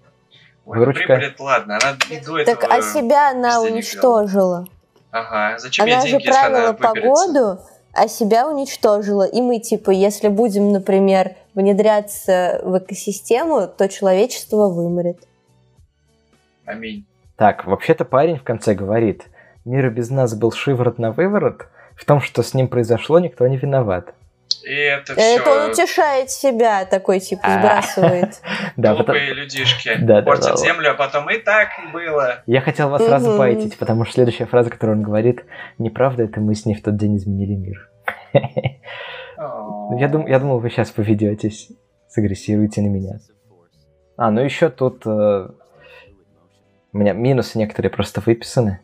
Ой, Выручка. прибыль, это ладно, она и до этого... Так, а себя она уничтожила. Ага, зачем ей Она же деньги, если она правила выберется? погоду, а себя уничтожила. И мы, типа, если будем, например, внедряться в экосистему, то человечество вымрет. Аминь. Так, вообще-то парень в конце говорит, мир без нас был шиворот на выворот, в том, что с ним произошло, никто не виноват. И это все Это он утешает себя, такой, типа, А. сбрасывает. Глупые людишки портят землю, а потом и так было. Я хотел вас Мгм. разбайтить, потому что следующая фраза, которую он говорит, неправда, это мы с ней в тот день изменили мир. Я думал, вы сейчас поведетесь, сагрессируете на меня. А, ну еще тут э, у меня минусы некоторые просто выписаны,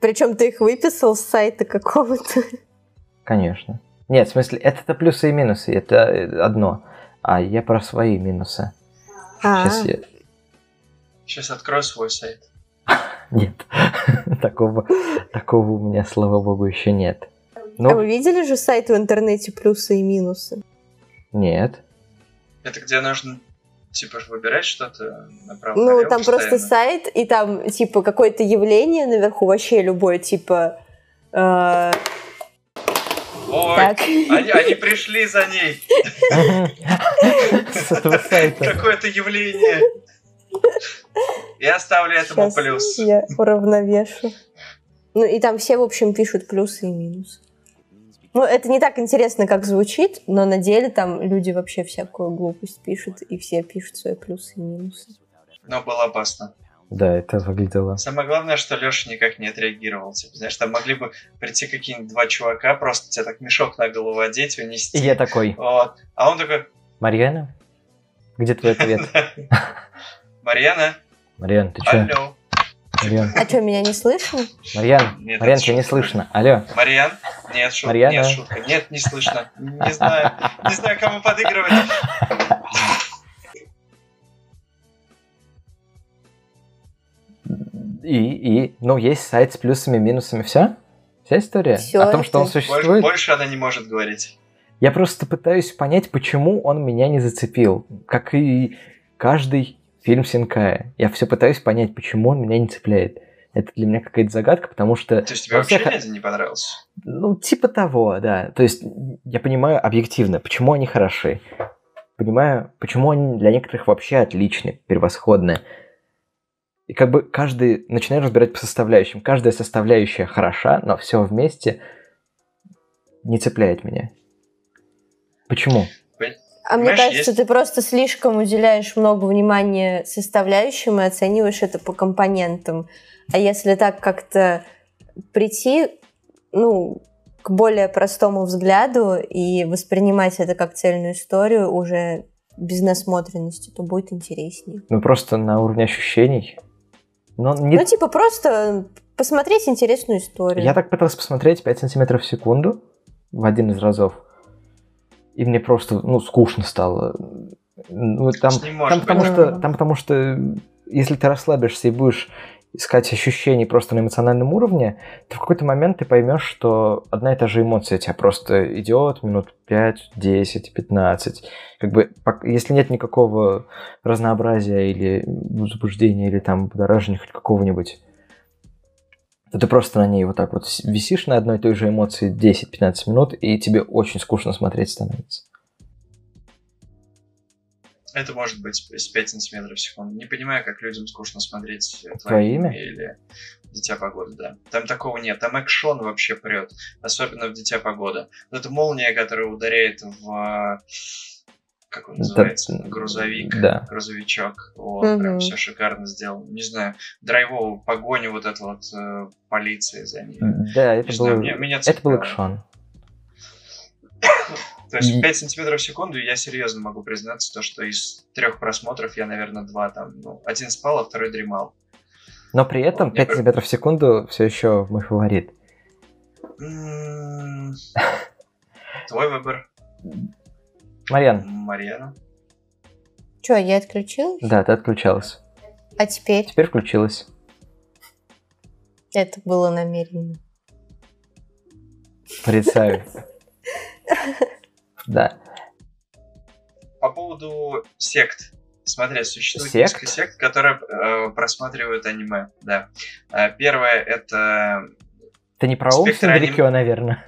Причем ты их выписал с сайта какого-то. конечно. Нет, в смысле, это-то плюсы и минусы, это э, одно. А я про свои минусы. А, Сейчас я... Сейчас открою свой сайт. Нет, такого, такого у меня, слава богу, еще нет. а Ну, вы видели же сайт в интернете плюсы и минусы? нет. Это где нужно, типа, выбирать что-то направо Ну, там просто постоянно? сайт, и там, типа, какое-то явление наверху, вообще любое, типа... э, Ой, так. они, они пришли за ней. С этого сайта. Какое-то явление. Я ставлю этому плюс. я уравновешу. Ну, и там все, в общем, пишут плюсы и минусы. Ну, это не так интересно, как звучит, но на деле там люди вообще всякую глупость пишут, и все пишут свои плюсы и минусы. Но было опасно. Да, это выглядело. Самое главное, что Леша никак не отреагировал. Типа, знаешь, там могли бы прийти какие-нибудь два чувака, просто тебе так мешок на голову одеть, унести. И я такой, Вот. А он такой, Марьяна, где твой ответ? Марьяна, Марьян, ты чё? алло. Марьян, А что, меня не слышно? Марьян, Нет, Марьян, тебя не слышно. Алло. Марьян? Нет, шутка. Марьяна? Нет, шутка. Нет, не слышно. Не знаю. Не знаю, кому подыгрывать. И, и, ну, есть сайт с плюсами минусами, все? Вся история? Всё О том, что он это. Больше, существует? больше она не может говорить. Я просто пытаюсь понять, почему он меня не зацепил. Как и каждый фильм Синкая. Я все пытаюсь понять, почему он меня не цепляет. Это для меня какая-то загадка, потому что... То есть тебе во вообще всех- один не понравился? Ну, типа того, да. То есть я понимаю объективно, почему они хороши. Понимаю, почему они для некоторых вообще отличны, превосходны. И как бы каждый начинаю разбирать по составляющим. Каждая составляющая хороша, но все вместе не цепляет меня. Почему? А мне кажется, есть- ты просто слишком уделяешь много внимания составляющим и оцениваешь это по компонентам. А если так как-то прийти, ну, к более простому взгляду и воспринимать это как цельную историю уже без насмотренности, то будет интереснее. Ну, просто на уровне ощущений. Но не... Ну, типа, просто посмотреть интересную историю. Я так пытался посмотреть 5 сантиметров в секунду в один из разов. И мне просто, ну, скучно стало. Ну, там, там, потому что, там потому что если ты расслабишься и будешь искать ощущений просто на эмоциональном уровне, то в какой-то момент ты поймешь, что одна и та же эмоция тебя просто идет минут 5, 10, 15. Как бы, если нет никакого разнообразия или возбуждения, или там будоражения хоть какого-нибудь, то ты просто на ней вот так вот висишь на одной и той же эмоции 10-15 минут, и тебе очень скучно смотреть становится. Это может быть с 5 сантиметров в секунду. Не понимаю, как людям скучно смотреть Твое имя? или Дитя погоды, да. Там такого нет. Там экшон вообще прет. Особенно в Дитя погода. Вот эта молния, которая ударяет в... э, Как он Да, называется? Грузовик. да. Грузовичок. Вот, Мгм. прям все шикарно сделано. Не знаю, драйвовую погоню вот эту вот э, полиции за ней. Да, Не это знаю, был, меня- меня это был экшон. То есть И- 5 сантиметров в секунду я серьезно могу признаться, то, что из трех просмотров я, наверное, два там, ну, один спал, а второй дремал. Но при этом Мне 5 кажется- сантиметров в секунду все еще мой фаворит. Твой выбор, Марьян, Марьяна. Че, я отключилась? да, ты отключалась. А теперь? Теперь включилась. Это было намеренно. Порицаю. Да. По поводу сект. Смотри, существует Сект? несколько сект, которые э, просматривают аниме. Да. Э, Первое это Ты не про Спектр Олсен аним- наверное.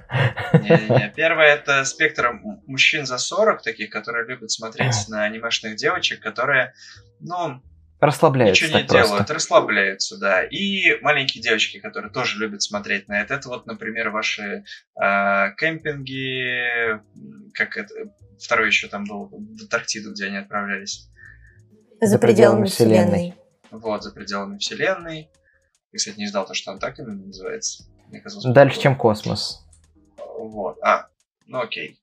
Не-не-не. Первое это спектр мужчин за 40, таких, которые любят смотреть на анимешных девочек, которые, ну, Расслабляются ничего не так просто. делают, расслабляются, да. И маленькие девочки, которые тоже любят смотреть на это. Это вот, например, ваши а, кемпинги, как это, второй еще там был, в Антарктиду, где они отправлялись. За, пределами вселенной. Вот, за пределами вселенной. Я, кстати, не знал, то, что он так именно называется. Мне казалось, Дальше, что- чем космос. Вот. А, ну окей.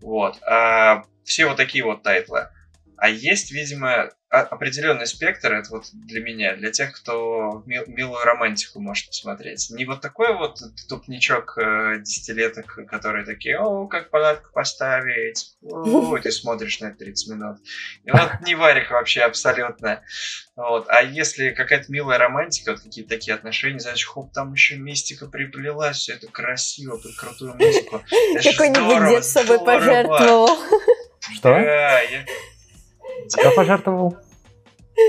Вот. А, все вот такие вот тайтлы. А есть, видимо, определенный спектр, это вот для меня, для тех, кто мил- милую романтику может посмотреть. Не вот такой вот тупничок э, десятилеток, которые такие, о, как палатку поставить, о, ты смотришь на это 30 минут. И вот не варик вообще абсолютно. Вот. А если какая-то милая романтика, вот какие-то такие отношения, знаешь, хоп, там еще мистика приплелась, все это красиво, под крутую музыку. Какой-нибудь дед с собой пожертвовал. Что? Да, я- Кто пожертвовал?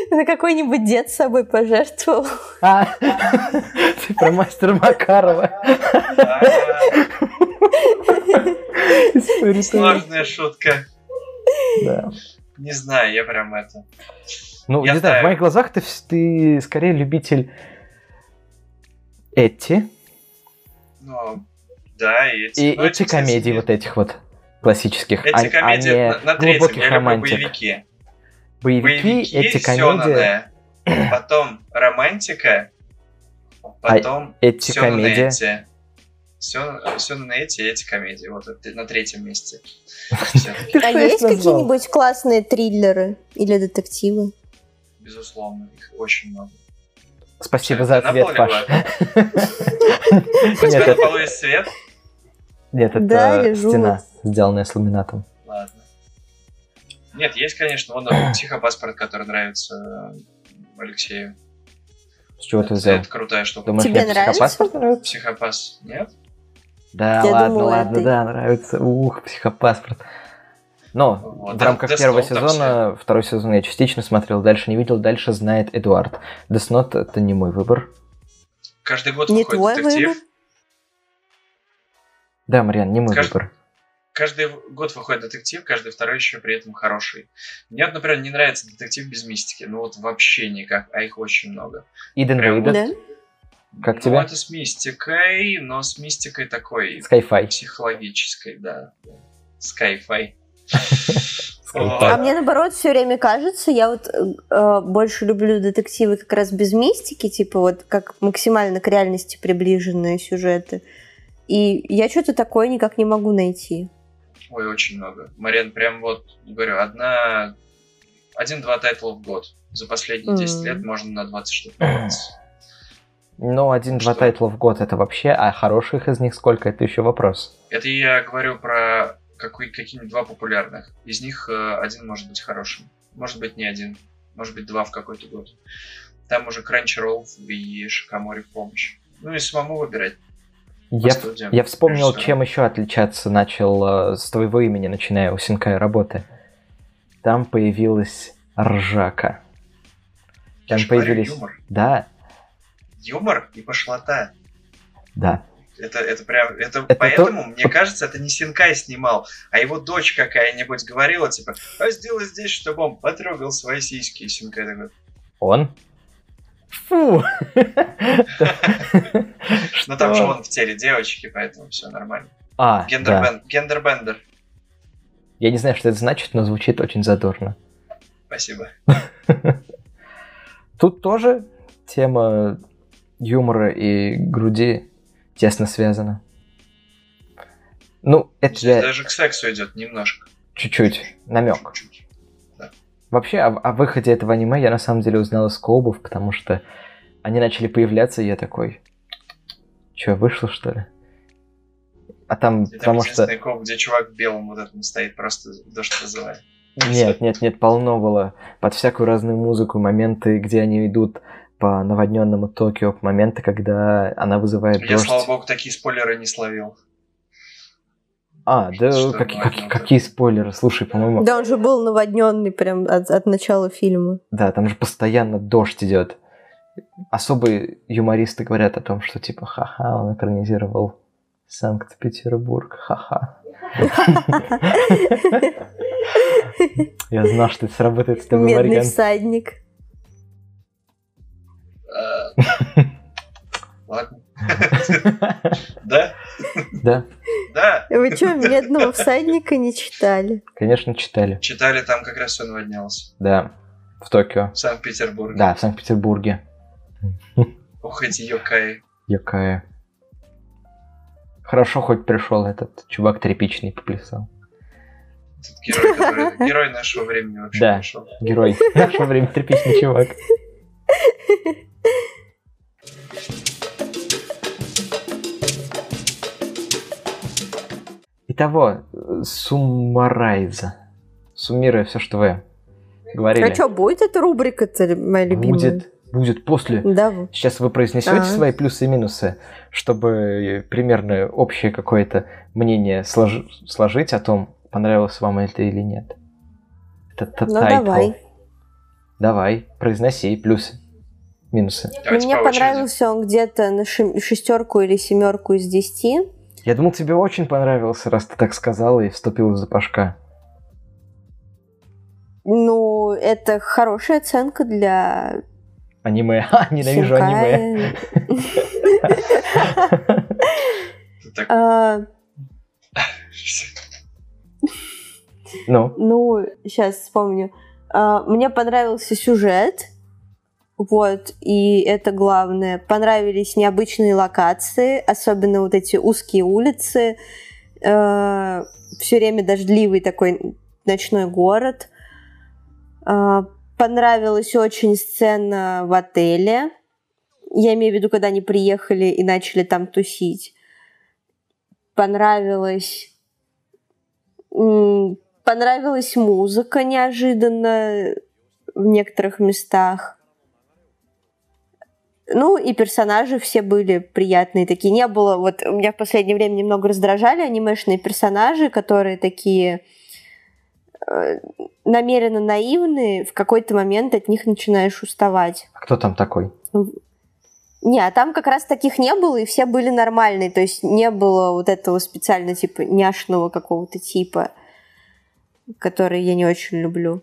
Да какой-нибудь дед с собой пожертвовал. А, ты про мастера Макарова. Сложная шутка. Да. Не знаю, я прям это... Ну, Я не знаю, в моих глазах ты, ты скорее любитель Эти Ну, да, и эти... и ну, эти нет. вот этих вот классических, а, Эти а комедии не на, на третьем, я люблю романтик. Боевики. Боевики, эти комедии, потом романтика, потом эти комедии. сёнэне. Сёнэне эти и эти комедии. Вот на третьем месте. А есть какие-нибудь классные триллеры или детективы? Безусловно, их очень много. Спасибо за ответ. Паш. У тебя на полу есть свет? нет, это стена, сделанная с ламинатом. Нет, есть, конечно, вон психопаспорт, который нравится э, Алексею. С чего ты Это, взял? это крутая штука. Думаешь, Тебе мне нравится? психопаспорт нравится? Психопас, нет? Да, Я ладно, думала, ладно, это- да, нравится. Ух, психопаспорт. Но Вот, в рамках Death первого Note сезона, второй сезон я частично смотрел, дальше не видел, дальше знает Эдуард. Death Note это не мой выбор. Каждый год Не выходит твой детектив. выбор? Да, Мариан, не мой Скажи- выбор. Каждый год выходит детектив, каждый второй еще при этом хороший. Мне, вот, например, не нравится детектив без мистики. Ну вот вообще никак, а их очень много. Иден Прям Вейдер, Да? Как ну, тебе? это с мистикой, но с мистикой такой Skyfi. психологической, да. Sci-fi. А мне наоборот все время кажется, я вот э, больше люблю детективы как раз без мистики, типа вот как максимально к реальности приближенные сюжеты. И я что-то такое никак не могу найти. Ой, очень много. Марин, прям вот, говорю, одна... Один-два тайтла в год. За последние 10 Мгм. лет можно на 20 штук. Ну, один-два тайтла в год это вообще, а хороших из них сколько, это еще вопрос. Это я говорю про какой, какие-нибудь два популярных. Из них э, один может быть хорошим. Может быть, не один. Может быть, два в какой-то год. Там уже Crunchyroll и Шикамори в помощь. Ну и самому выбирать. Я, я вспомнил, чем еще отличаться начал э, с твоего имени, начиная у Синкая работы. Там появилась ржака. Там Я появились... юмор. Да. Юмор и пошлота. Да. Это, это прям, это, это поэтому, то... мне кажется, это не Синкай снимал, а его дочь какая-нибудь говорила, типа, а сделай здесь, чтобы он потрогал свои сиськи, и Синкай такой... Он? Фу! Но там же он в теле девочки, поэтому все нормально. А, Гендербендер. Я не знаю, что это значит, но звучит очень задорно. Спасибо. Тут тоже тема юмора и груди тесно связана. Ну, это... Здесь даже к сексу идет немножко. Чуть-чуть, намек. Чуть-чуть. Вообще, о, о выходе этого аниме я на самом деле узнал из Коубов, потому что они начали появляться, и я такой... Че, вышло, что ли? А там, и потому там что... Коп, где чувак в белом вот этом стоит, просто дождь вызывает. Нет, нет, нет, полно было. Под всякую разную музыку, моменты, где они идут по наводненному Токио, моменты, когда она вызывает Я, дождь. слава богу, такие спойлеры не словил. А, да, как, как, какие спойлеры? Слушай, по-моему... Да, он же был наводненный прям от, от начала фильма. Да, там же постоянно дождь идет. Особые юмористы говорят о том, что типа, ха-ха, он экранизировал Санкт-Петербург, ха-ха. Я знал, что это сработает с тобой, Медный всадник. Ладно. Да? Да. Да. Вы что, «Медного всадника» не читали? Конечно, читали. Читали, там как раз все наводнялось. Да, в Токио. В Санкт-Петербурге. Да, в Санкт-Петербурге. Ох, эти Йокаи. Йокаи. Хорошо, хоть пришел этот чувак тряпичный поплясал. Герой, который, герой нашего времени вообще да, пришел. герой нашего времени, тряпичный чувак. Итого, суммарайза. Суммируя все, что вы говорили. А что, будет эта рубрика-то, моя любимая? Будет, будет после. Да. Сейчас вы произнесете А-а. свои плюсы и минусы, чтобы примерно общее какое-то мнение слож... сложить о том, понравилось вам это или нет. Это ну, давай. Давай, произноси плюсы, минусы. Давайте Мне по понравился он где-то на шестерку или семерку из десяти. Я думал, тебе очень понравился, раз ты так сказала и вступил из запашка. Ну, это хорошая оценка для... Аниме. А, ненавижу аниме. А, ну? Ну, сейчас вспомню. А, мне понравился сюжет. Вот, и это главное. Понравились необычные локации, особенно вот эти узкие улицы, э, все время дождливый такой ночной город. Э, понравилась очень сцена в отеле. Я имею в виду, когда они приехали и начали там тусить. Понравилась понравилась музыка неожиданно в некоторых местах. Ну, и персонажи все были приятные такие. Не было... Вот меня в последнее время немного раздражали анимешные персонажи, которые такие э, намеренно наивные. В какой-то момент от них начинаешь уставать. А кто там такой? Не, а там как раз таких не было, и все были нормальные. То есть не было вот этого специально типа няшного какого-то типа, который я не очень люблю.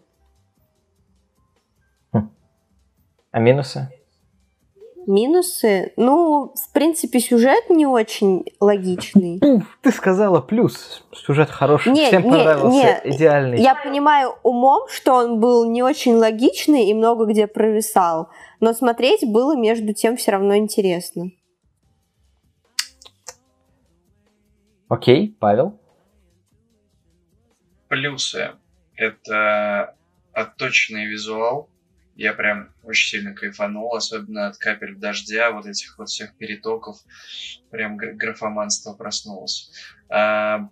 Хм. А минусы? Минусы? Ну, в принципе, сюжет не очень логичный. Ты сказала плюс. Сюжет хороший, не, всем не, понравился, не. идеальный. Я понимаю умом, что он был не очень логичный и много где провисал. Но смотреть было между тем все равно интересно. Окей, Павел? Плюсы. Это отточенный визуал, я прям очень сильно кайфанул, особенно от капель дождя, вот этих вот всех перетоков. Прям графоманство проснулось. А,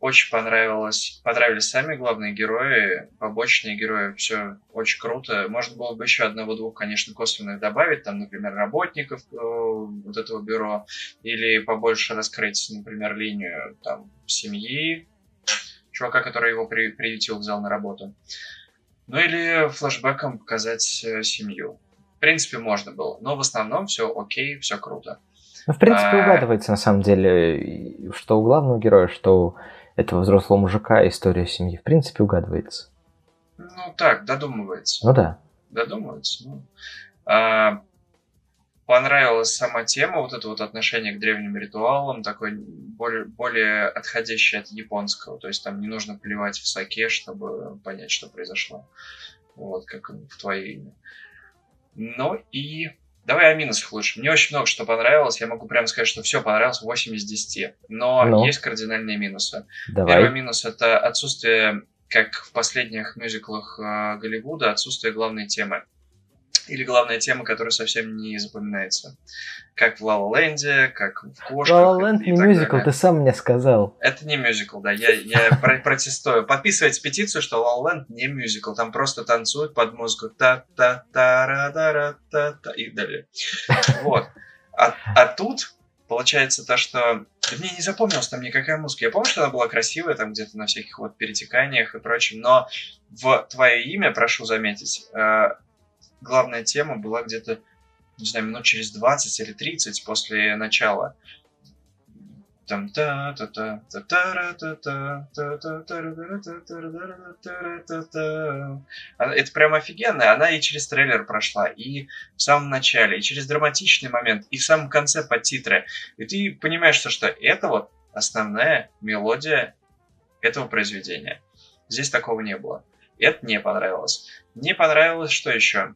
очень понравилось, понравились сами главные герои, побочные герои, все очень круто. Можно было бы еще одного-двух, конечно, косвенных добавить, там, например, работников э, вот этого бюро, или побольше раскрыть, например, линию там семьи, чувака, который его при, приютил, взял на работу. Ну или флэшбэком показать э, семью. В принципе, можно было, но в основном все окей, все круто. Ну, в принципе, а... угадывается на самом деле, что у главного героя, что у этого взрослого мужика история семьи. В принципе, угадывается. Ну так, додумывается. Ну да. Додумывается. Ну. А, понравилась сама тема, вот это вот отношение к древним ритуалам, такой более, более отходящий от японского. То есть там не нужно плевать в саке, чтобы понять, что произошло. Вот, как в твое имя. Ну и Давай о минусах лучше. Мне очень много что понравилось. Я могу прямо сказать, что все понравилось 8 из 10. Но ну. есть кардинальные минусы. Давай. Первый минус это отсутствие, как в последних мюзиклах э, Голливуда, отсутствие главной темы или главная тема, которая совсем не запоминается. Как в Лава Ленде, как в Кошках. Лава Ленд не мюзикл, ты сам мне сказал. Это не мюзикл, да, я, я протестую. Подписывайте петицию, что Лава Ленд не мюзикл, там просто танцуют под музыку та та та ра та ра та та и далее. Вот. А, а тут получается то, что мне не запомнилась там никакая музыка. Я помню, что она была красивая, там где-то на всяких вот перетеканиях и прочем, но в твое имя, прошу заметить, э, главная тема была где-то, не знаю, минут через 20 или 30 после начала. Там та та та та та та та та та та та Это прям офигенно. Она и через трейлер прошла, и в самом начале, и через драматичный момент, и в самом конце под титры. И ты понимаешь, что, что это вот основная мелодия этого произведения. Здесь такого не было. Это не понравилось. Не понравилось, что еще?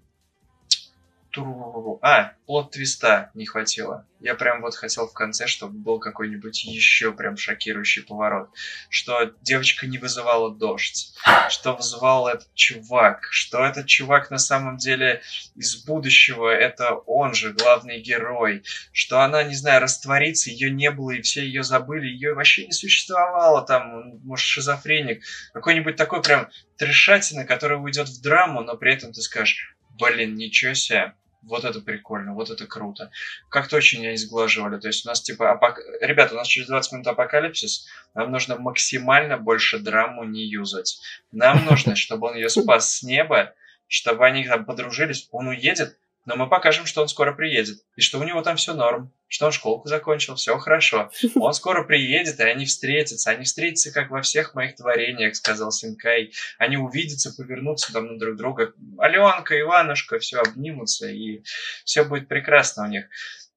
А, плод твиста не хватило. Я прям вот хотел в конце, чтобы был какой-нибудь еще прям шокирующий поворот. Что девочка не вызывала дождь. Что вызывал этот чувак. Что этот чувак на самом деле из будущего. Это он же, главный герой. Что она, не знаю, растворится, ее не было, и все ее забыли. Ее вообще не существовало там. Может, шизофреник. Какой-нибудь такой прям трешатина, который уйдет в драму, но при этом ты скажешь, блин, ничего себе вот это прикольно, вот это круто. Как-то очень они сглаживали. То есть у нас типа, апок... ребята, у нас через 20 минут апокалипсис, нам нужно максимально больше драму не юзать. Нам нужно, чтобы он ее спас с неба, чтобы они там подружились, он уедет, но мы покажем, что он скоро приедет, и что у него там все норм, что он школку закончил, все хорошо. Он скоро приедет, и они встретятся. Они встретятся, как во всех моих творениях, сказал Синкай. Они увидятся, повернутся там на друг друга. Аленка, Иванушка, все обнимутся, и все будет прекрасно у них.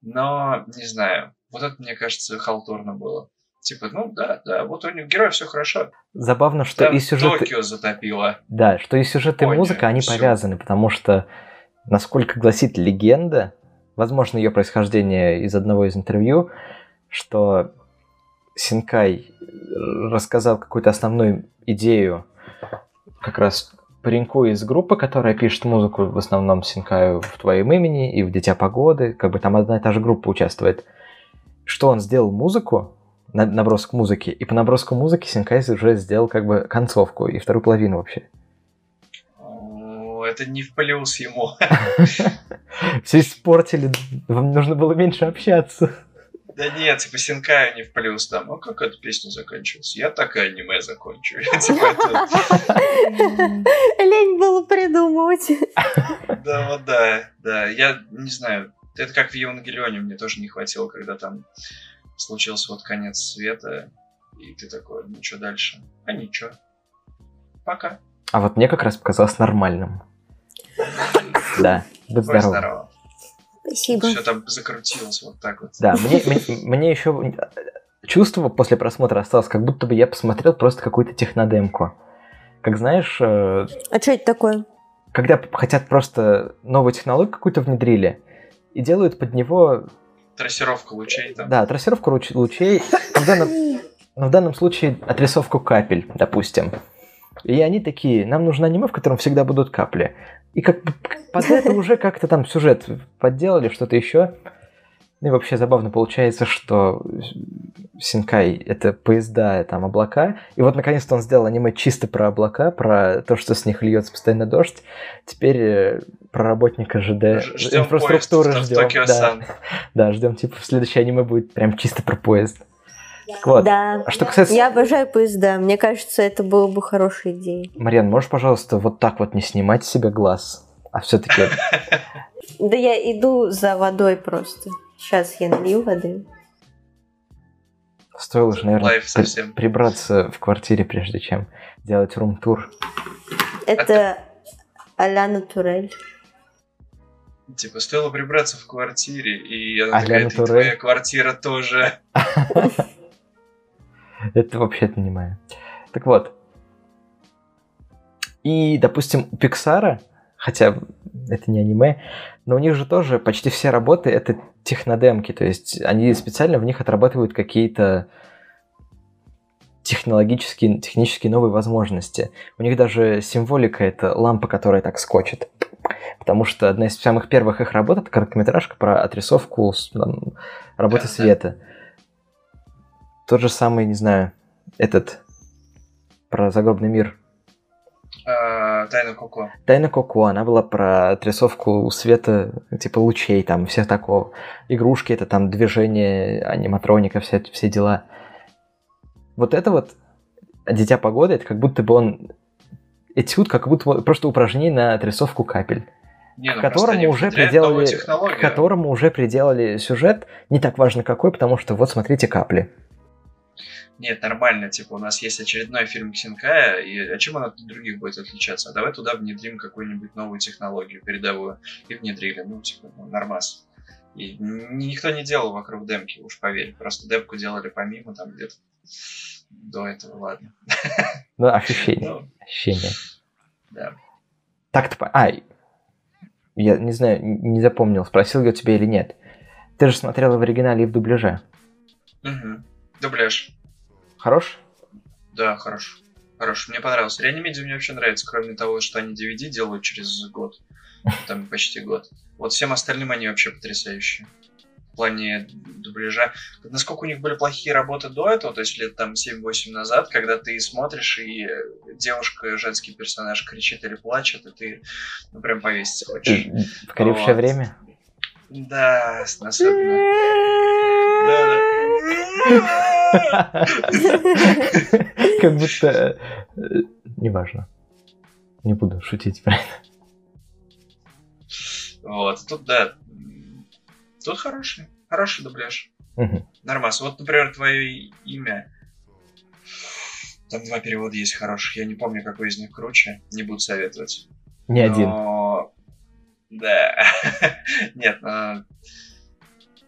Но, не знаю, вот это, мне кажется, халтурно было. Типа, ну да, да, вот у них героя все хорошо. Забавно, что Там и сюжет... Токио затопило. Да, что и сюжет, и музыка, они всё. повязаны, потому что насколько гласит легенда, возможно, ее происхождение из одного из интервью, что Синкай рассказал какую-то основную идею как раз пареньку из группы, которая пишет музыку в основном Синкаю в твоем имени и в Дитя Погоды, как бы там одна и та же группа участвует, что он сделал музыку, набросок музыки, и по наброску музыки Синкай уже сделал как бы концовку и вторую половину вообще это не в плюс ему. Все испортили, вам нужно было меньше общаться. Да нет, типа Синкаю не в плюс там. А как эта песня заканчивается? Я так и аниме закончу. Типа Лень было придумывать. Да, вот да, да. Я не знаю. Это как в Евангелионе мне тоже не хватило, когда там случился вот конец света, и ты такой, ну что дальше? А ничего. Пока. А вот мне как раз показалось нормальным. Да, будь здоров. здорово. Спасибо. Все там закрутилось вот так вот. Да, мне, мне, мне еще чувство после просмотра осталось, как будто бы я посмотрел просто какую-то технодемку. Как знаешь... Э, а что это такое? Когда хотят просто новую технологию какую-то внедрили и делают под него... Трассировку лучей там. Да, трассировку лучей. В данном, но в данном случае отрисовку капель, допустим. И они такие, нам нужно аниме, в котором всегда будут капли. И как бы под это уже как-то там сюжет подделали, что-то еще. Ну и вообще забавно получается, что Синкай — это поезда, там, облака. И вот, наконец-то, он сделал аниме чисто про облака, про то, что с них льется постоянно дождь. Теперь э, про работника ЖД Ждем инфраструктуры поезд ждем. Да, да, ждем. Типа, следующее аниме будет прям чисто про поезд. Так вот, Да. а что касается... Я обожаю поезда. Мне кажется, это было бы хорошей идеей. Мариан, можешь, пожалуйста, вот так вот не снимать с себя глаз? А все-таки Да я иду за водой просто. Сейчас я налью воды. стоило же, наверное, совсем. прибраться в квартире, прежде чем делать рум-тур. Это а-ля натурель. Типа, стоило прибраться в квартире, и она А такая, твоя квартира тоже. Это вообще-то не моя. Так вот. И, допустим, у Пиксара, хотя это не аниме, но у них же тоже почти все работы это технодемки, то есть они специально в них отрабатывают какие-то технологические, технические новые возможности. У них даже символика это лампа, которая так скочит. Потому что одна из самых первых их работ это короткометражка про отрисовку там, работы света. Тот же самый, не знаю, этот про загробный мир. А, Тайна Коко. Тайна Коко, она была про отрисовку света, типа лучей, там, всех такого. Игрушки, это там движение, аниматроника, все, все дела. Вот это вот Дитя погоды, это как будто бы он этюд, как будто бы просто упражнение на отрисовку капель. Не, ну к которому уже приделали, к которому уже приделали сюжет, не так важно какой, потому что вот смотрите капли. Нет, нормально, типа, у нас есть очередной фильм Ксенкая, и а чем он от других будет отличаться? А давай туда внедрим какую-нибудь новую технологию передовую. И внедрили, ну, типа, ну, нормас. И никто не делал вокруг демки, уж поверь. Просто демку делали помимо, там где-то до этого, ладно. Ну, ощущение, Ну, ощущение. да. Так-то... по- А, я не знаю, не запомнил, спросил я тебя или нет. Ты же смотрела в оригинале и в дубляже. Мгм. Дубляж. Хорош? Да, хорош. Хорош. Мне понравился. Реанимедиа мне вообще нравится, кроме того, что они DVD делают через год. Там почти год. Вот всем остальным они вообще потрясающие. В плане дубляжа. Насколько у них были плохие работы до этого, то есть лет там 7-8 назад, когда ты смотришь, и девушка, женский персонаж кричит или плачет, и ты ну, прям повеситься хочешь. Покорившее Вот. время? Да, особенно. Да-да. Как будто... э, Неважно. Не буду шутить про это. Вот, тут да. Тут хороший. Хороший дубляж. Нормас. Вот, например, твое имя. Там два перевода есть хороших. Я не помню, какой из них круче. Не буду советовать. Не один. Да. Нет, но...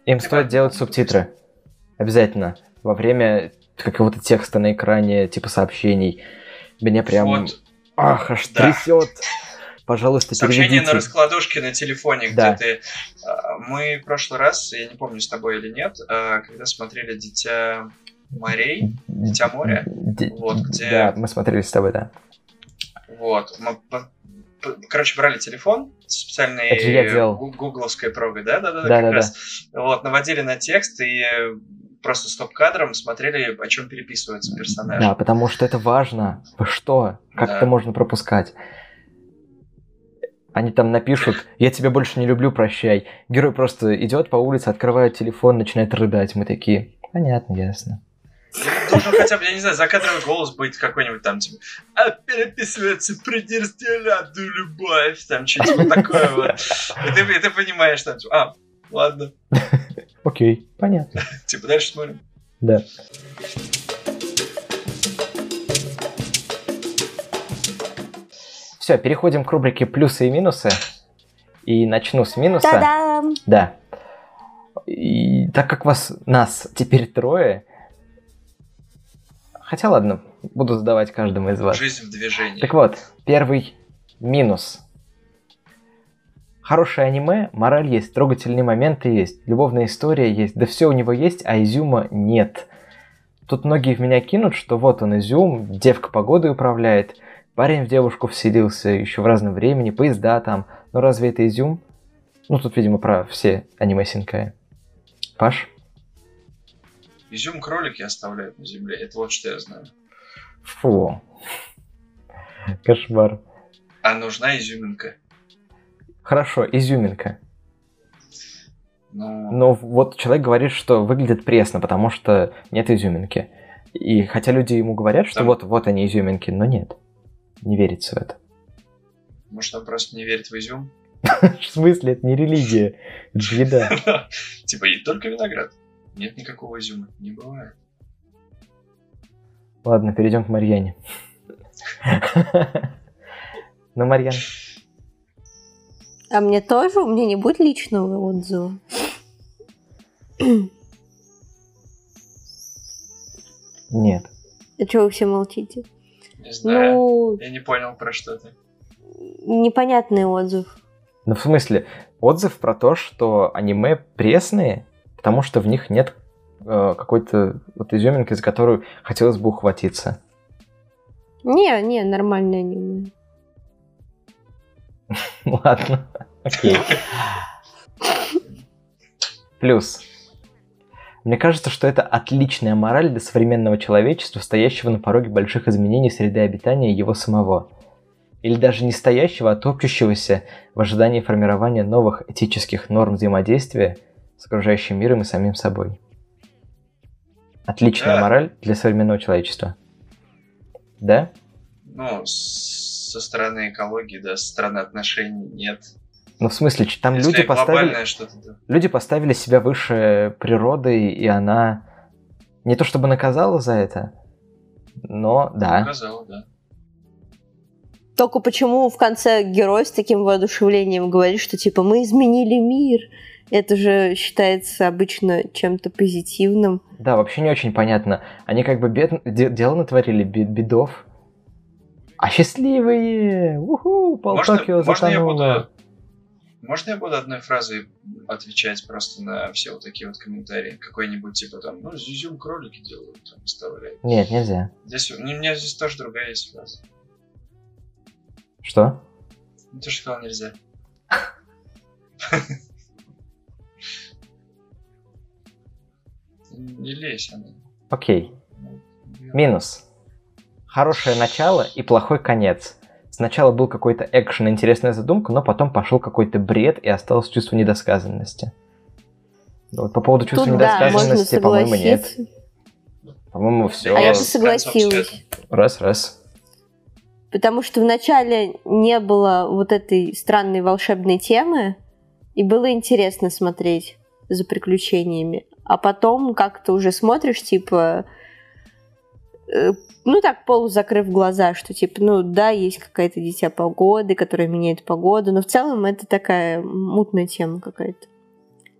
Им стоит делать субтитры. Обязательно. Во время какого-то текста на экране, типа сообщений. Меня прям... Вот Ах, аж Да. трясет. Пожалуйста, сообщение переведите. на раскладушке на телефоне, где Да. ты... а, Мы в прошлый раз, я не помню, с тобой или нет, а, когда смотрели «Дитя морей», «Дитя моря», Ди- Вот, где- Да, мы смотрели с тобой, да. Вот. Мы, короче, брали телефон специальной гугловской прогой, да, да, да, как Да-да-да. раз. Вот, наводили на текст и просто стоп-кадром смотрели, о чем переписываются персонажи. Да, потому что это важно. Вы что? Как Да. это можно пропускать? Они там напишут, я тебя больше не люблю, прощай. Герой просто идет по улице, открывает телефон, начинает рыдать. Мы такие, понятно, ясно. Должен хотя бы, я не знаю, закадровый голос быть какой-нибудь там, типа, а переписывается предерстилятую любовь, там что-то вот такое вот. И ты, и ты понимаешь, там, типа, а, ладно, Окей, понятно. типа, дальше смотрим. Да. Все, переходим к рубрике плюсы и минусы. И начну с минуса. Та-дам! Да. И так как вас, нас теперь трое, хотя ладно, буду задавать каждому из вас. Жизнь в движении. Так вот, первый минус. Хорошее аниме, мораль есть, трогательные моменты есть, любовная история есть, да все у него есть, а изюма нет. Тут многие в меня кинут, что вот он изюм, девка погодой управляет, парень в девушку вселился еще в разном времени, поезда там. Но разве это изюм? Ну, тут, видимо, про все аниме Синкая. Паш? Изюм кролики оставляют на земле. Это вот что я знаю. Фу. Кошмар. А нужна изюминка. Хорошо, изюминка. Ну, Но вот человек говорит, что выглядит пресно, потому что нет изюминки. И хотя люди ему говорят, что Там- вот, вот они изюминки, но нет. Не верится в это. может, он просто не верит в изюм? В смысле, это не религия, это еда. Типа, и только виноград. Нет никакого изюма. Не бывает. Ладно, перейдем к Марьяне. Ну, Марьян, А мне тоже? У меня не будет личного отзыва. нет. А чего вы все молчите? Не знаю. Ну, Я не понял, про что ты. непонятный отзыв. Ну, в смысле, отзыв про то, что аниме пресные, потому что в них нет э, какой-то вот изюминки, за которую хотелось бы ухватиться. Не, не, нормальное аниме. Ладно, окей. Плюс. Мне кажется, что это отличная мораль для современного человечества, стоящего на пороге больших изменений среды обитания его самого. Или даже не стоящего, а топчущегося в ожидании формирования новых этических норм взаимодействия с окружающим миром и самим собой. Отличная Да. мораль для современного человечества. Да? Ну, с- со стороны экологии, да, со стороны отношений нет. Ну, в смысле, там Если люди поставили... да. Люди поставили себя выше природы, и она не то чтобы наказала за это, но да. Сказал, да. Только почему в конце герой с таким воодушевлением говорит, что типа мы изменили мир? Это же считается обычно чем-то позитивным. Да, вообще не очень понятно. Они как бы бед... де- дело натворили, бе- бедов. А счастливые! Уху! Пол Можно, Токио можно я затонуло. буду... Можно я буду одной фразой отвечать просто на все вот такие вот комментарии? Какой-нибудь типа там, ну, изюм кролики делают, там, вставляют. Нет, нельзя. Здесь, у меня здесь тоже другая есть фраза. Что? Ну, ты же сказал нельзя. Не лезь, она. Окей. Минус. Хорошее начало и плохой конец. Сначала был какой-то экшен, интересная задумка, но потом пошел какой-то бред и осталось чувство недосказанности. Вот по поводу чувства Тут да, недосказанности, по-моему, нет. По-моему, все. А я концом согласилась. Раз, раз. Потому что вначале не было вот этой странной волшебной темы, и было интересно смотреть за приключениями. А потом как-то уже смотришь, типа, ну так, полузакрыв глаза, что типа, ну да, есть какая-то дитя погоды, которая меняет погоду, но в целом это такая мутная тема какая-то.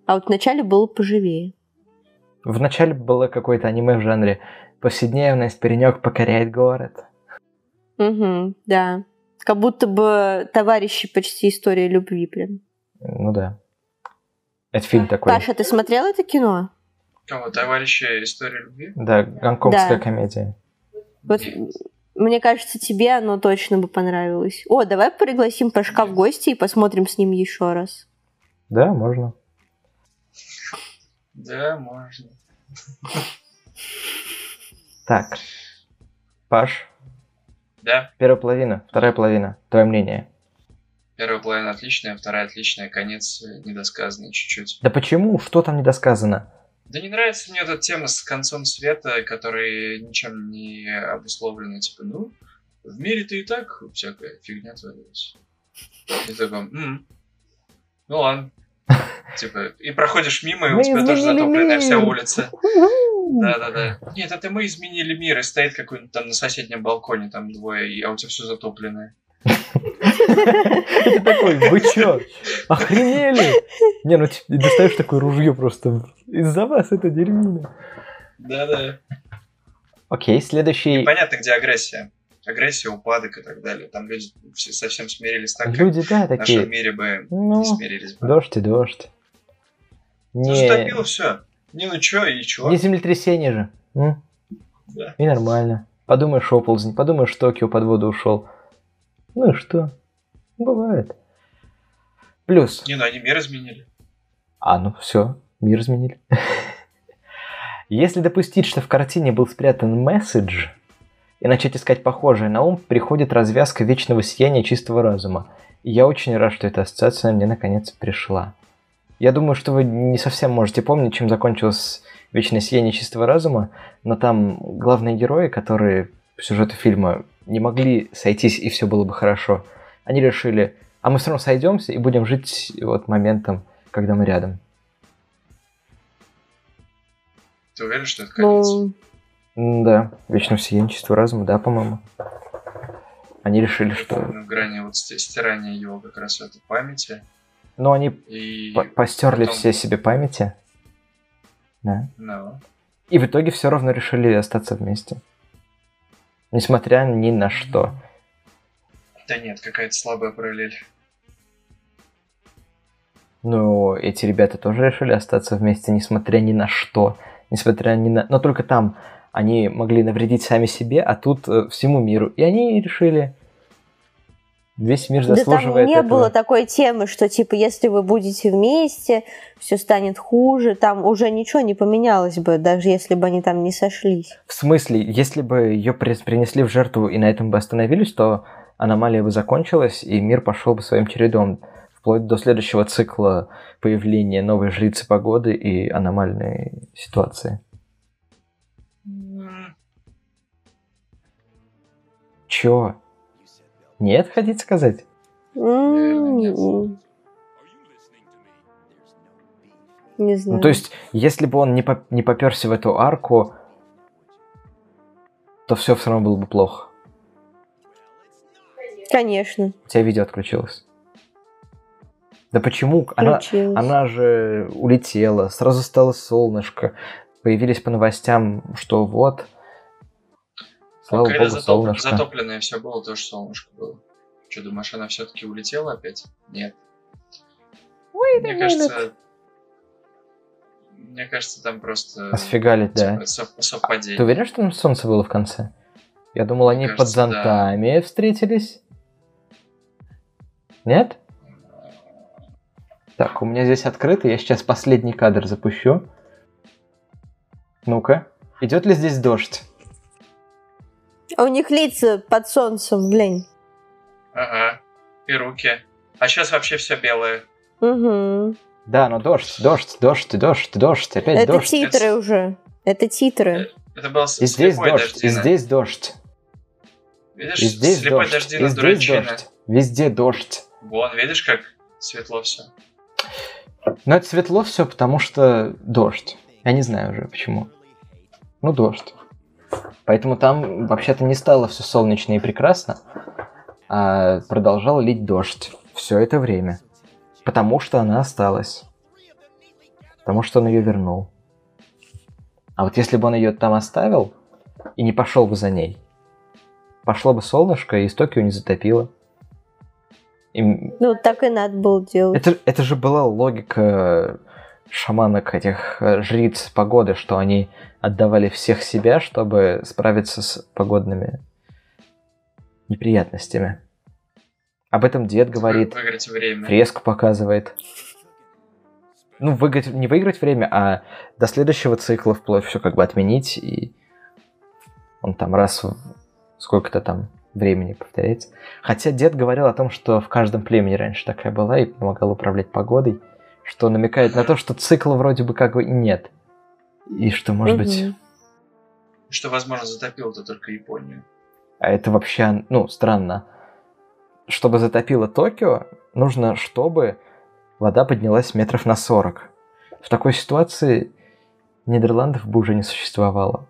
А вот вначале было поживее. Вначале было какое-то аниме в жанре повседневность, паренек покоряет город. Угу, да. Как будто бы товарищи почти история любви прям. Ну да. Это фильм такой. Паша, ты смотрел это кино? Кого? Товарищи истории любви? Да, гонконгская Да. комедия. Вот мне кажется, тебе оно точно бы понравилось. О, давай пригласим Пашка в гости и посмотрим с ним еще раз. Да, можно. Да, можно. Так. Паш, Да, первая половина, вторая половина. Твое мнение. первая половина отличная, вторая отличная, конец недосказанный чуть-чуть. Да почему? Что там недосказано? Да не нравится мне эта тема с концом света, который ничем не обусловлена. Типа, ну, в мире-то и так всякая фигня творилась. И такой, «М, ну ладно. Типа, и проходишь мимо, и у тебя тоже затопленная вся улица. Да-да-да. Нет, это мы изменили мир, и стоит какой-нибудь там на соседнем балконе, там двое, а у тебя все затопленное. Ты такой, вы чё? Охренели? Не, ну ты достаешь такое ружье просто. Из-за вас это дерьмина. Да-да. Окей, следующий. Понятно, где агрессия. Агрессия, упадок и так далее. Там люди все совсем смирились так, как Люди, да, в нашем такие. мире бы Ну, не смирились бы. дождь и дождь. Ну, Не, затопило все. Не ну чё и чё. не землетрясение же. М? Да. И нормально. Подумаешь, оползень, подумаешь, Токио под воду ушел. Ну и что? Бывает. Плюс. Не, ну они мир изменили. А, ну все, мир изменили. Если допустить, что в картине был спрятан месседж, и начать искать похожее на ум, приходит развязка вечного сияния чистого разума. И я очень рад, что эта ассоциация мне наконец пришла. Я думаю, что вы не совсем можете помнить, чем закончилось вечное сияние чистого разума, но там главные герои, которые по сюжету фильма не могли сойтись и все было бы хорошо, они решили, а мы все равно сойдемся и будем жить вот моментом, когда мы рядом. Ты уверен, что это конец? Ну, да, вечном сиянии чистого разума, да, по-моему. Они решили, что... На грани вот стирания его как раз этой памяти. Ну, они и постерли потом... все себе памяти. Да. No. И в итоге все равно решили остаться вместе. Несмотря ни на что. Да нет, какая-то слабая параллель. Ну, эти ребята тоже решили остаться вместе, несмотря ни на что. Несмотря ни на... Но только там они могли навредить сами себе, а тут э, всему миру. И они решили, весь мир заслуживает Да там не этого. было такой темы, что типа если вы будете вместе, все станет хуже, там уже ничего не поменялось бы, даже если бы они там не сошлись. В смысле, если бы ее принесли в жертву и на этом бы остановились, то аномалия бы закончилась, и мир пошел бы своим чередом, вплоть до следующего цикла появления новой жрицы погоды и аномальной ситуации. Чё? Нет, хотите сказать? Не знаю. Ну, то есть, если бы он не, по не поперся в эту арку, то все все равно было бы плохо. Конечно. У тебя видео отключилось. Да почему? Она, она же улетела, сразу стало солнышко. Появились по новостям, что вот, Слава Когда богу, затоп... солнышко. затопленное все было, тоже солнышко было. Что, думаешь, она все-таки улетела опять? Нет. Wait Мне кажется, мне кажется, там просто... Осфигали, да. Совпадение. Ты уверен, что там солнце было в конце? Я думал, они кажется, под зонтами да. встретились. Нет? Так, у меня здесь открыто, я сейчас последний кадр запущу. Ну-ка, идет ли здесь дождь? А у них лица под солнцем, глянь. Ага. И руки. А сейчас вообще все белое. Угу. Да, но дождь, дождь, дождь, дождь, дождь, опять Это дождь. Это титры уже. Это титры. Это был и здесь дождь, дождина. и здесь дождь. Видишь, и здесь слепой дождь, дождина, и здесь дождь. Везде дождь. Вон, видишь, как светло все. Ну, это светло все, потому что дождь. Я не знаю уже почему. Ну, дождь. Поэтому там вообще-то не стало все солнечно и прекрасно, а продолжал лить дождь все это время. Потому что она осталась. Потому что он ее вернул. А вот если бы он ее там оставил и не пошел бы за ней, пошло бы солнышко и из Токио не затопило. И... Ну, так и надо было делать. Это, это же была логика шаманок, этих э, жриц погоды, что они отдавали всех себя, чтобы справиться с погодными неприятностями. Об этом дед говорит. Выиграть время. Фреску показывает. Ну, выиграть, не выиграть время, а до следующего цикла вплоть все как бы отменить, и он там раз в сколько-то там времени повторяется. Хотя дед говорил о том, что в каждом племени раньше такая была и помогал управлять погодой что намекает на то, что цикла вроде бы как бы и нет. И что, может угу. быть... Что, возможно, затопило-то только Японию. А это вообще, ну, странно. Чтобы затопило Токио, нужно, чтобы вода поднялась метров на 40. В такой ситуации Нидерландов бы уже не существовало.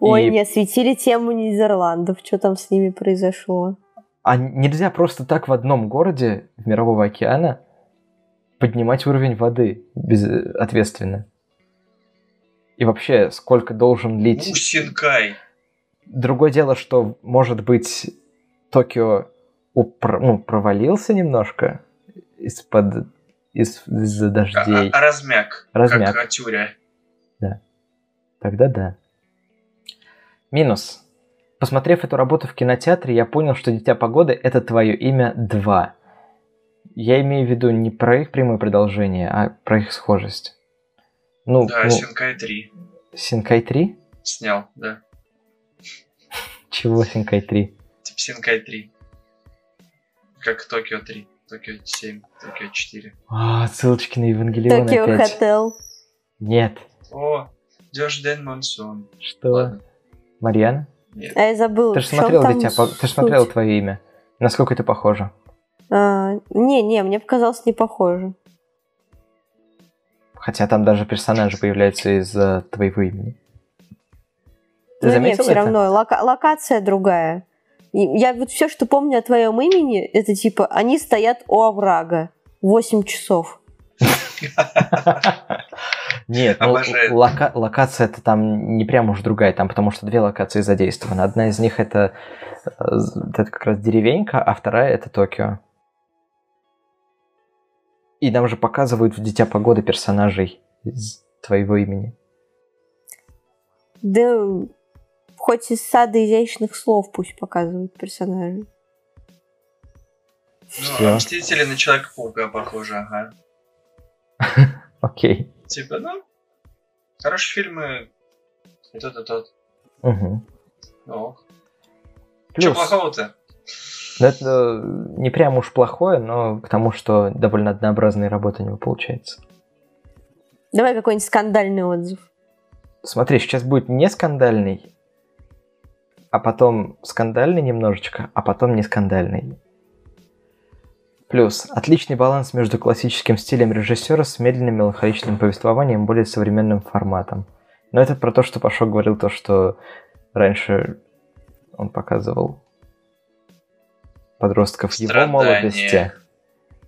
Ой, и... не осветили тему Нидерландов. Что там с ними произошло? А нельзя просто так в одном городе в Мирового океана поднимать уровень воды безответственно. И вообще, сколько должен лить... Усинкай! Другое дело, что, может быть, Токио упр... ну, провалился немножко из-под из- из-за дождей. А, а размяк. Размяк. Как Тюря. Да. Тогда да. Минус. Посмотрев эту работу в кинотеатре, я понял, что «Дитя погоды» — это твое имя 2. Я имею в виду не про их прямое продолжение, а про их схожесть. Ну, Да, ну, Синкай 3 Синкай 3? снял, да. Чего Синкай 3? Типа Синкай 3. Как Токио 3, Токио 7, Токио 4. А, ссылочки на Евангелион Токио опять. Хотел. Нет. О, Ден Монсун. Что? Ладно, Марьяна? нет. А я забыла. Ты же смотрел там дитя, по- ты же суть? смотрел твое имя. Насколько это похоже? А, не, не, мне показалось не похоже. Хотя там даже персонажи появляются из э, твоего имени. Ты Ну заметил все это? равно лока- локация другая. И я вот все, что помню о твоем имени, это типа они стоят у оврага 8 часов. Нет, ну, лока- локация это там не прям уж другая, там потому что две локации задействованы. Одна из них это, э, это как раз деревенька, а вторая это Токио. И нам же показывают в Дитя Погоды персонажей из твоего имени. Да хоть из сада изящных слов пусть показывают персонажей. Ну, Всё. а Мстители на Человека-паука похожи, ага. Окей. Типа, ну, хорошие фильмы, и тот, и тот. Угу. Ну, что Плюс, плохого-то? ну, это не прям уж плохое, но к тому, что довольно однообразная работа у него получается. Давай какой-нибудь скандальный отзыв. Смотри, сейчас будет не скандальный, а потом скандальный немножечко, а потом не скандальный. Плюс отличный баланс между классическим стилем режиссера с медленным меланхоличным повествованием и более современным форматом. Но это про то, что Пашок говорил, то, что раньше он показывал подростков его Страдания. молодости,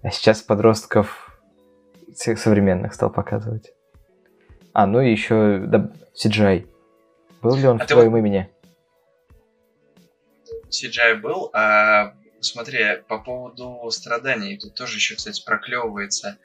а сейчас подростков всех современных стал показывать. А, ну и еще да, CGI. Был ли он А в твоем вот- имени? CGI был, а смотри, по поводу страданий, тут тоже еще, кстати, проклевывается.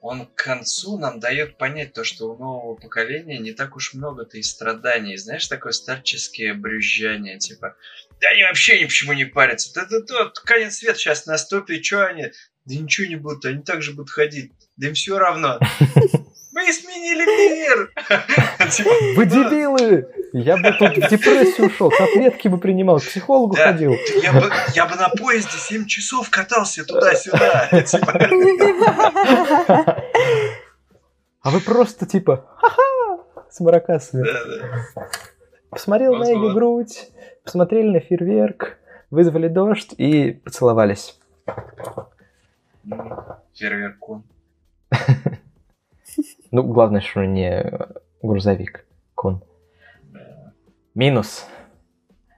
Он к концу нам дает понять то, что у нового поколения не так уж много-то и страданий. Знаешь, такое старческое брюзжание, типа, да они вообще ни почему не парятся. Да, да, да, конец света сейчас наступит, что они? Да ничего не будут, они так же будут ходить. Да им все равно. Мы сменили мир! Типа, Вы да. дебилы! Я бы тут в депрессию ушел, таблетки бы принимал, к психологу Да. ходил. Я бы, я бы на поезде 7 часов катался туда-сюда. Типа, А вы просто типа, ха-ха, с маракасами. да-да. Посмотрел на ее грудь, посмотрели на фейерверк, вызвали дождь и поцеловались. Фейерверку. Ну, главное, что не грузовик, кон. Минус.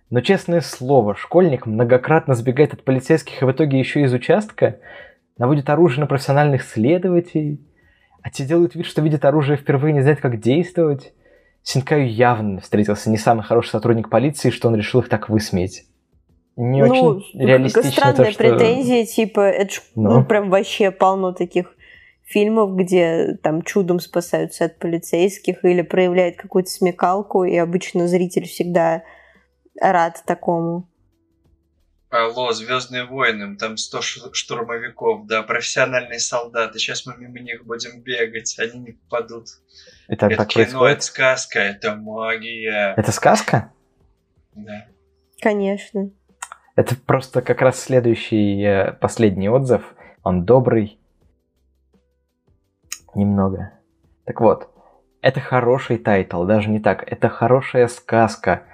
Но честное слово, школьник многократно сбегает от полицейских и в итоге еще из участка, наводит оружие на профессиональных следователей, а те делают вид, что видят оружие впервые и не знают, как действовать. Синкаю явно встретился не самый хороший сотрудник полиции, что он решил их так высмеять. Не ну, очень реалистично странная то, что... претензия, типа, это ж, ну. Ну. прям вообще полно таких фильмов, где там чудом спасаются от полицейских или проявляют какую-то смекалку, и обычно зритель всегда рад такому. Алло, Звездные войны, там 100 ш- штурмовиков, да, профессиональные солдаты. Сейчас мы мимо них будем бегать, они не попадут. Это, это так кино, происходит? это сказка, это магия. Это сказка? Да. Конечно. Это просто как раз следующий, э, последний отзыв. Он добрый. Немного. Так вот, это хороший тайтл, даже не так. Это хорошая сказка.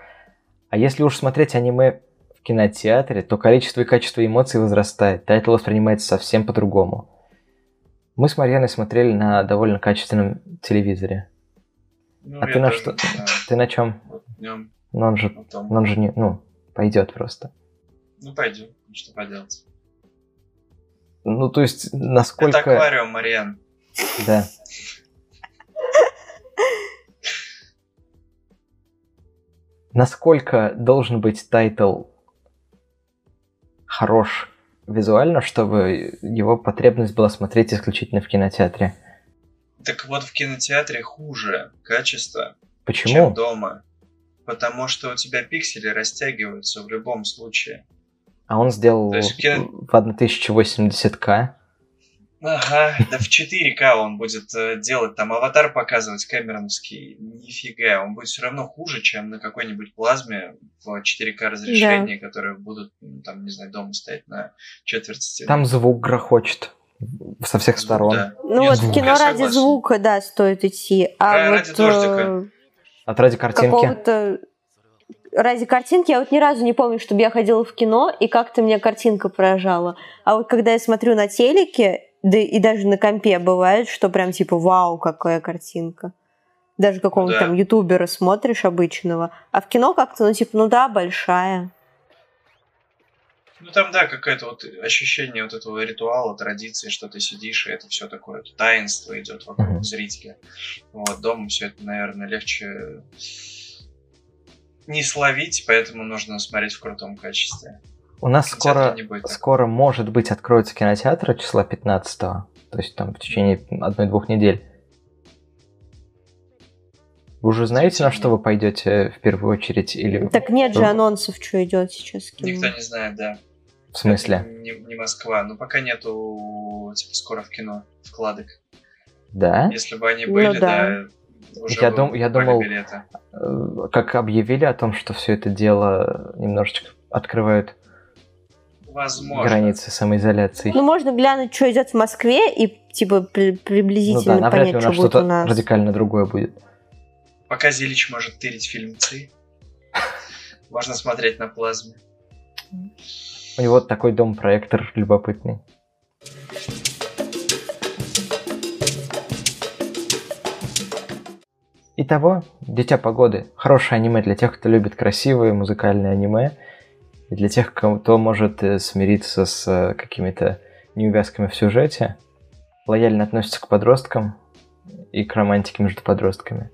А если уж смотреть аниме в кинотеатре, то количество и качество эмоций возрастает. Тайтл воспринимается совсем по-другому. Мы с Марьяной смотрели на довольно качественном телевизоре. Ну, А ты на что? Ты на чем? Вот днем, Ну он же, потом. ну он же не, ну, пойдет просто. Ну, пойдем, что поделать. Ну, то есть, насколько... Это аквариум, Мариан. Да. Насколько должен быть тайтл хорош визуально, чтобы его потребность была смотреть исключительно в кинотеатре? Так вот, в кинотеатре хуже качество, чем Почему? дома. Потому что у тебя пиксели растягиваются в любом случае. А он сделал То есть кино- в 1080к. Ага, да в 4К он будет э, делать, там аватар показывать камероновский. Нифига, он будет все равно хуже, чем на какой-нибудь плазме в 4К разрешении, да. которые будут, там, не знаю, дома стоять на четверть стены. Там звук грохочет со всех звук, сторон. Да. Ну Нет, вот звук. кино ради звука, да, стоит идти. А, а вот, ради дождика. Э, От ради картинки. Ради картинки я вот ни разу не помню, чтобы я ходила в кино, и как-то меня картинка поражала. А вот когда я смотрю на телеке, да и даже на компе бывает, что прям типа вау, какая картинка. Даже какого-то да. там ютубера смотришь обычного. А в кино как-то, ну типа, ну да, большая. Ну там, да, какое-то вот ощущение вот этого ритуала, традиции, что ты сидишь, и это все такое таинство идет вокруг зрителя. Вот, дома все это, наверное, легче не словить, поэтому нужно смотреть в крутом качестве. У нас скоро, скоро, может быть, откроются кинотеатры числа 15 то есть там в течение одной-двух недель. Вы уже знаете, на что вы пойдете в первую очередь? Или... Так нет же анонсов, что идет сейчас. Кино. Никто не знает, да. В смысле? не, не Москва. Ну, пока нету, типа, скоро в кино вкладок. Да? Если бы они были, ну, да. да уже я, дум, я думал, билеты. Э, как объявили о том, что все это дело немножечко открывают Возможно. границы самоизоляции. Ну, можно глянуть, что идет в Москве, и типа при, приблизительно ну, да, понять, ли что будет у нас. радикально другое будет. Пока Зилич может тырить фильм ЦИ, можно смотреть на плазме. У него такой дом-проектор любопытный. Итого, Дитя Погоды. Хорошее аниме для тех, кто любит красивые музыкальные аниме. И для тех, кто может э, смириться с э, какими-то неувязками в сюжете. Лояльно относится к подросткам и к романтике между подростками.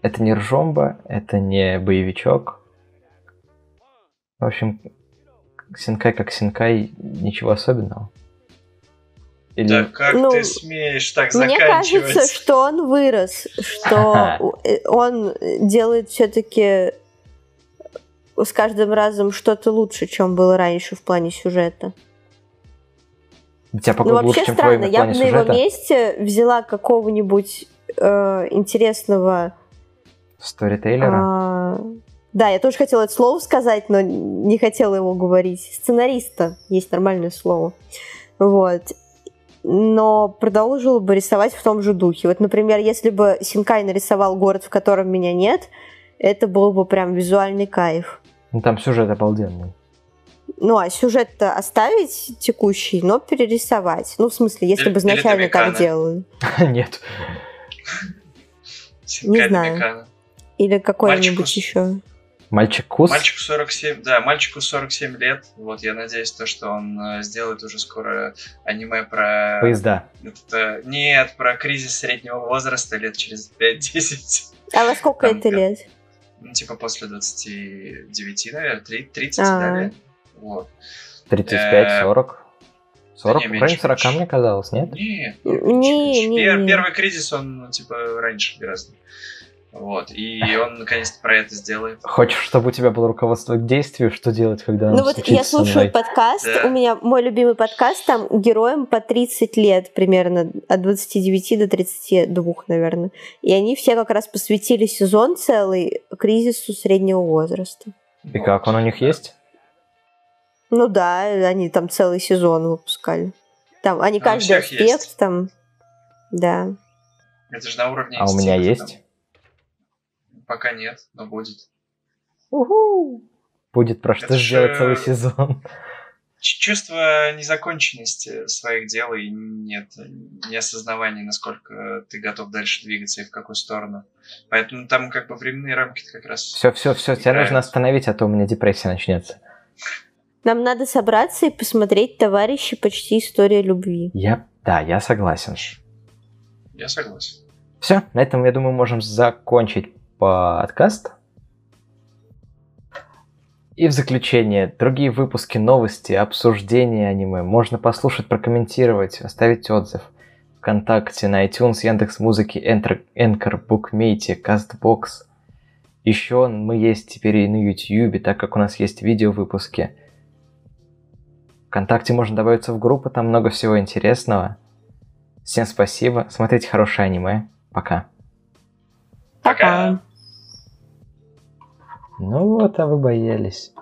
Это не ржомба, это не боевичок. В общем, Синкай как Синкай, ничего особенного. Или... Да как ну, ты смеешь так мне заканчивать? Мне кажется, что он вырос, что он делает все-таки с каждым разом что-то лучше, чем было раньше в плане сюжета. Тебя ну, вообще лучше, странно, я бы на его месте взяла какого-нибудь э, интересного... Сторитейлера? А, да, я тоже хотела это слово сказать, но не хотела его говорить. Сценариста есть нормальное слово. Вот но продолжил бы рисовать в том же духе. Вот, например, если бы Синкай нарисовал город, в котором меня нет, это был бы прям визуальный кайф. Ну, там сюжет обалденный. Ну, а сюжет-то оставить текущий, но перерисовать. Ну, в смысле, если бы изначально так делали. Нет. Не знаю. Или какой-нибудь еще. Мальчик Кус? Мальчику 47, да, мальчику 47 лет. Вот, я надеюсь, то, что он э, сделает уже скоро аниме про... Поезда. Это, нет, про кризис среднего возраста лет через 5-10. А во сколько Там, это лет? Ну, типа после 29, наверное, 30 а далее. Вот. 35-40? 40? Да не, районе 40, мне казалось, нет? Нет, не, не, не. Первый кризис, он, ну, типа, раньше гораздо. Вот, и он наконец-то про это сделает. Хочешь, чтобы у тебя было руководство к действию, что делать, когда Ну вот я слушаю подкаст, да. у меня мой любимый подкаст, там героям по 30 лет примерно, от 29 до 32, наверное. И они все как раз посвятили сезон целый кризису среднего возраста. И как, он у них есть? Ну да, они там целый сезон выпускали. Там, они а каждый аспект есть. там, да. Это же на уровне А у меня есть? Пока нет, но будет. Уху! Будет про что Это сделать целый сезон. Чувство незаконченности своих дел и нет неосознавания, насколько ты готов дальше двигаться и в какую сторону. Поэтому там как бы временные рамки как раз... Все, все, все, тебя нужно остановить, а то у меня депрессия начнется. Нам надо собраться и посмотреть «Товарищи. Почти история любви». Я, да, я согласен. Я согласен. Все, на этом, я думаю, можем закончить подкаст. И в заключение, другие выпуски, новости, обсуждения аниме можно послушать, прокомментировать, оставить отзыв. ВКонтакте, на iTunes, Яндекс Музыки, Anchor, Bookmate, CastBox. Еще мы есть теперь и на YouTube, так как у нас есть видео выпуски. Вконтакте можно добавиться в группу, там много всего интересного. Всем спасибо, смотрите хорошее аниме. Пока. Пока. Ну вот, а вы боялись.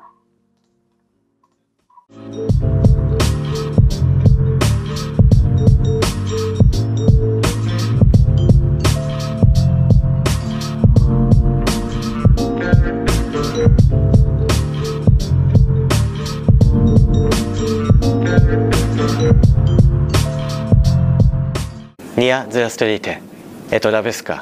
Не, здравствуйте. Это Лавеска.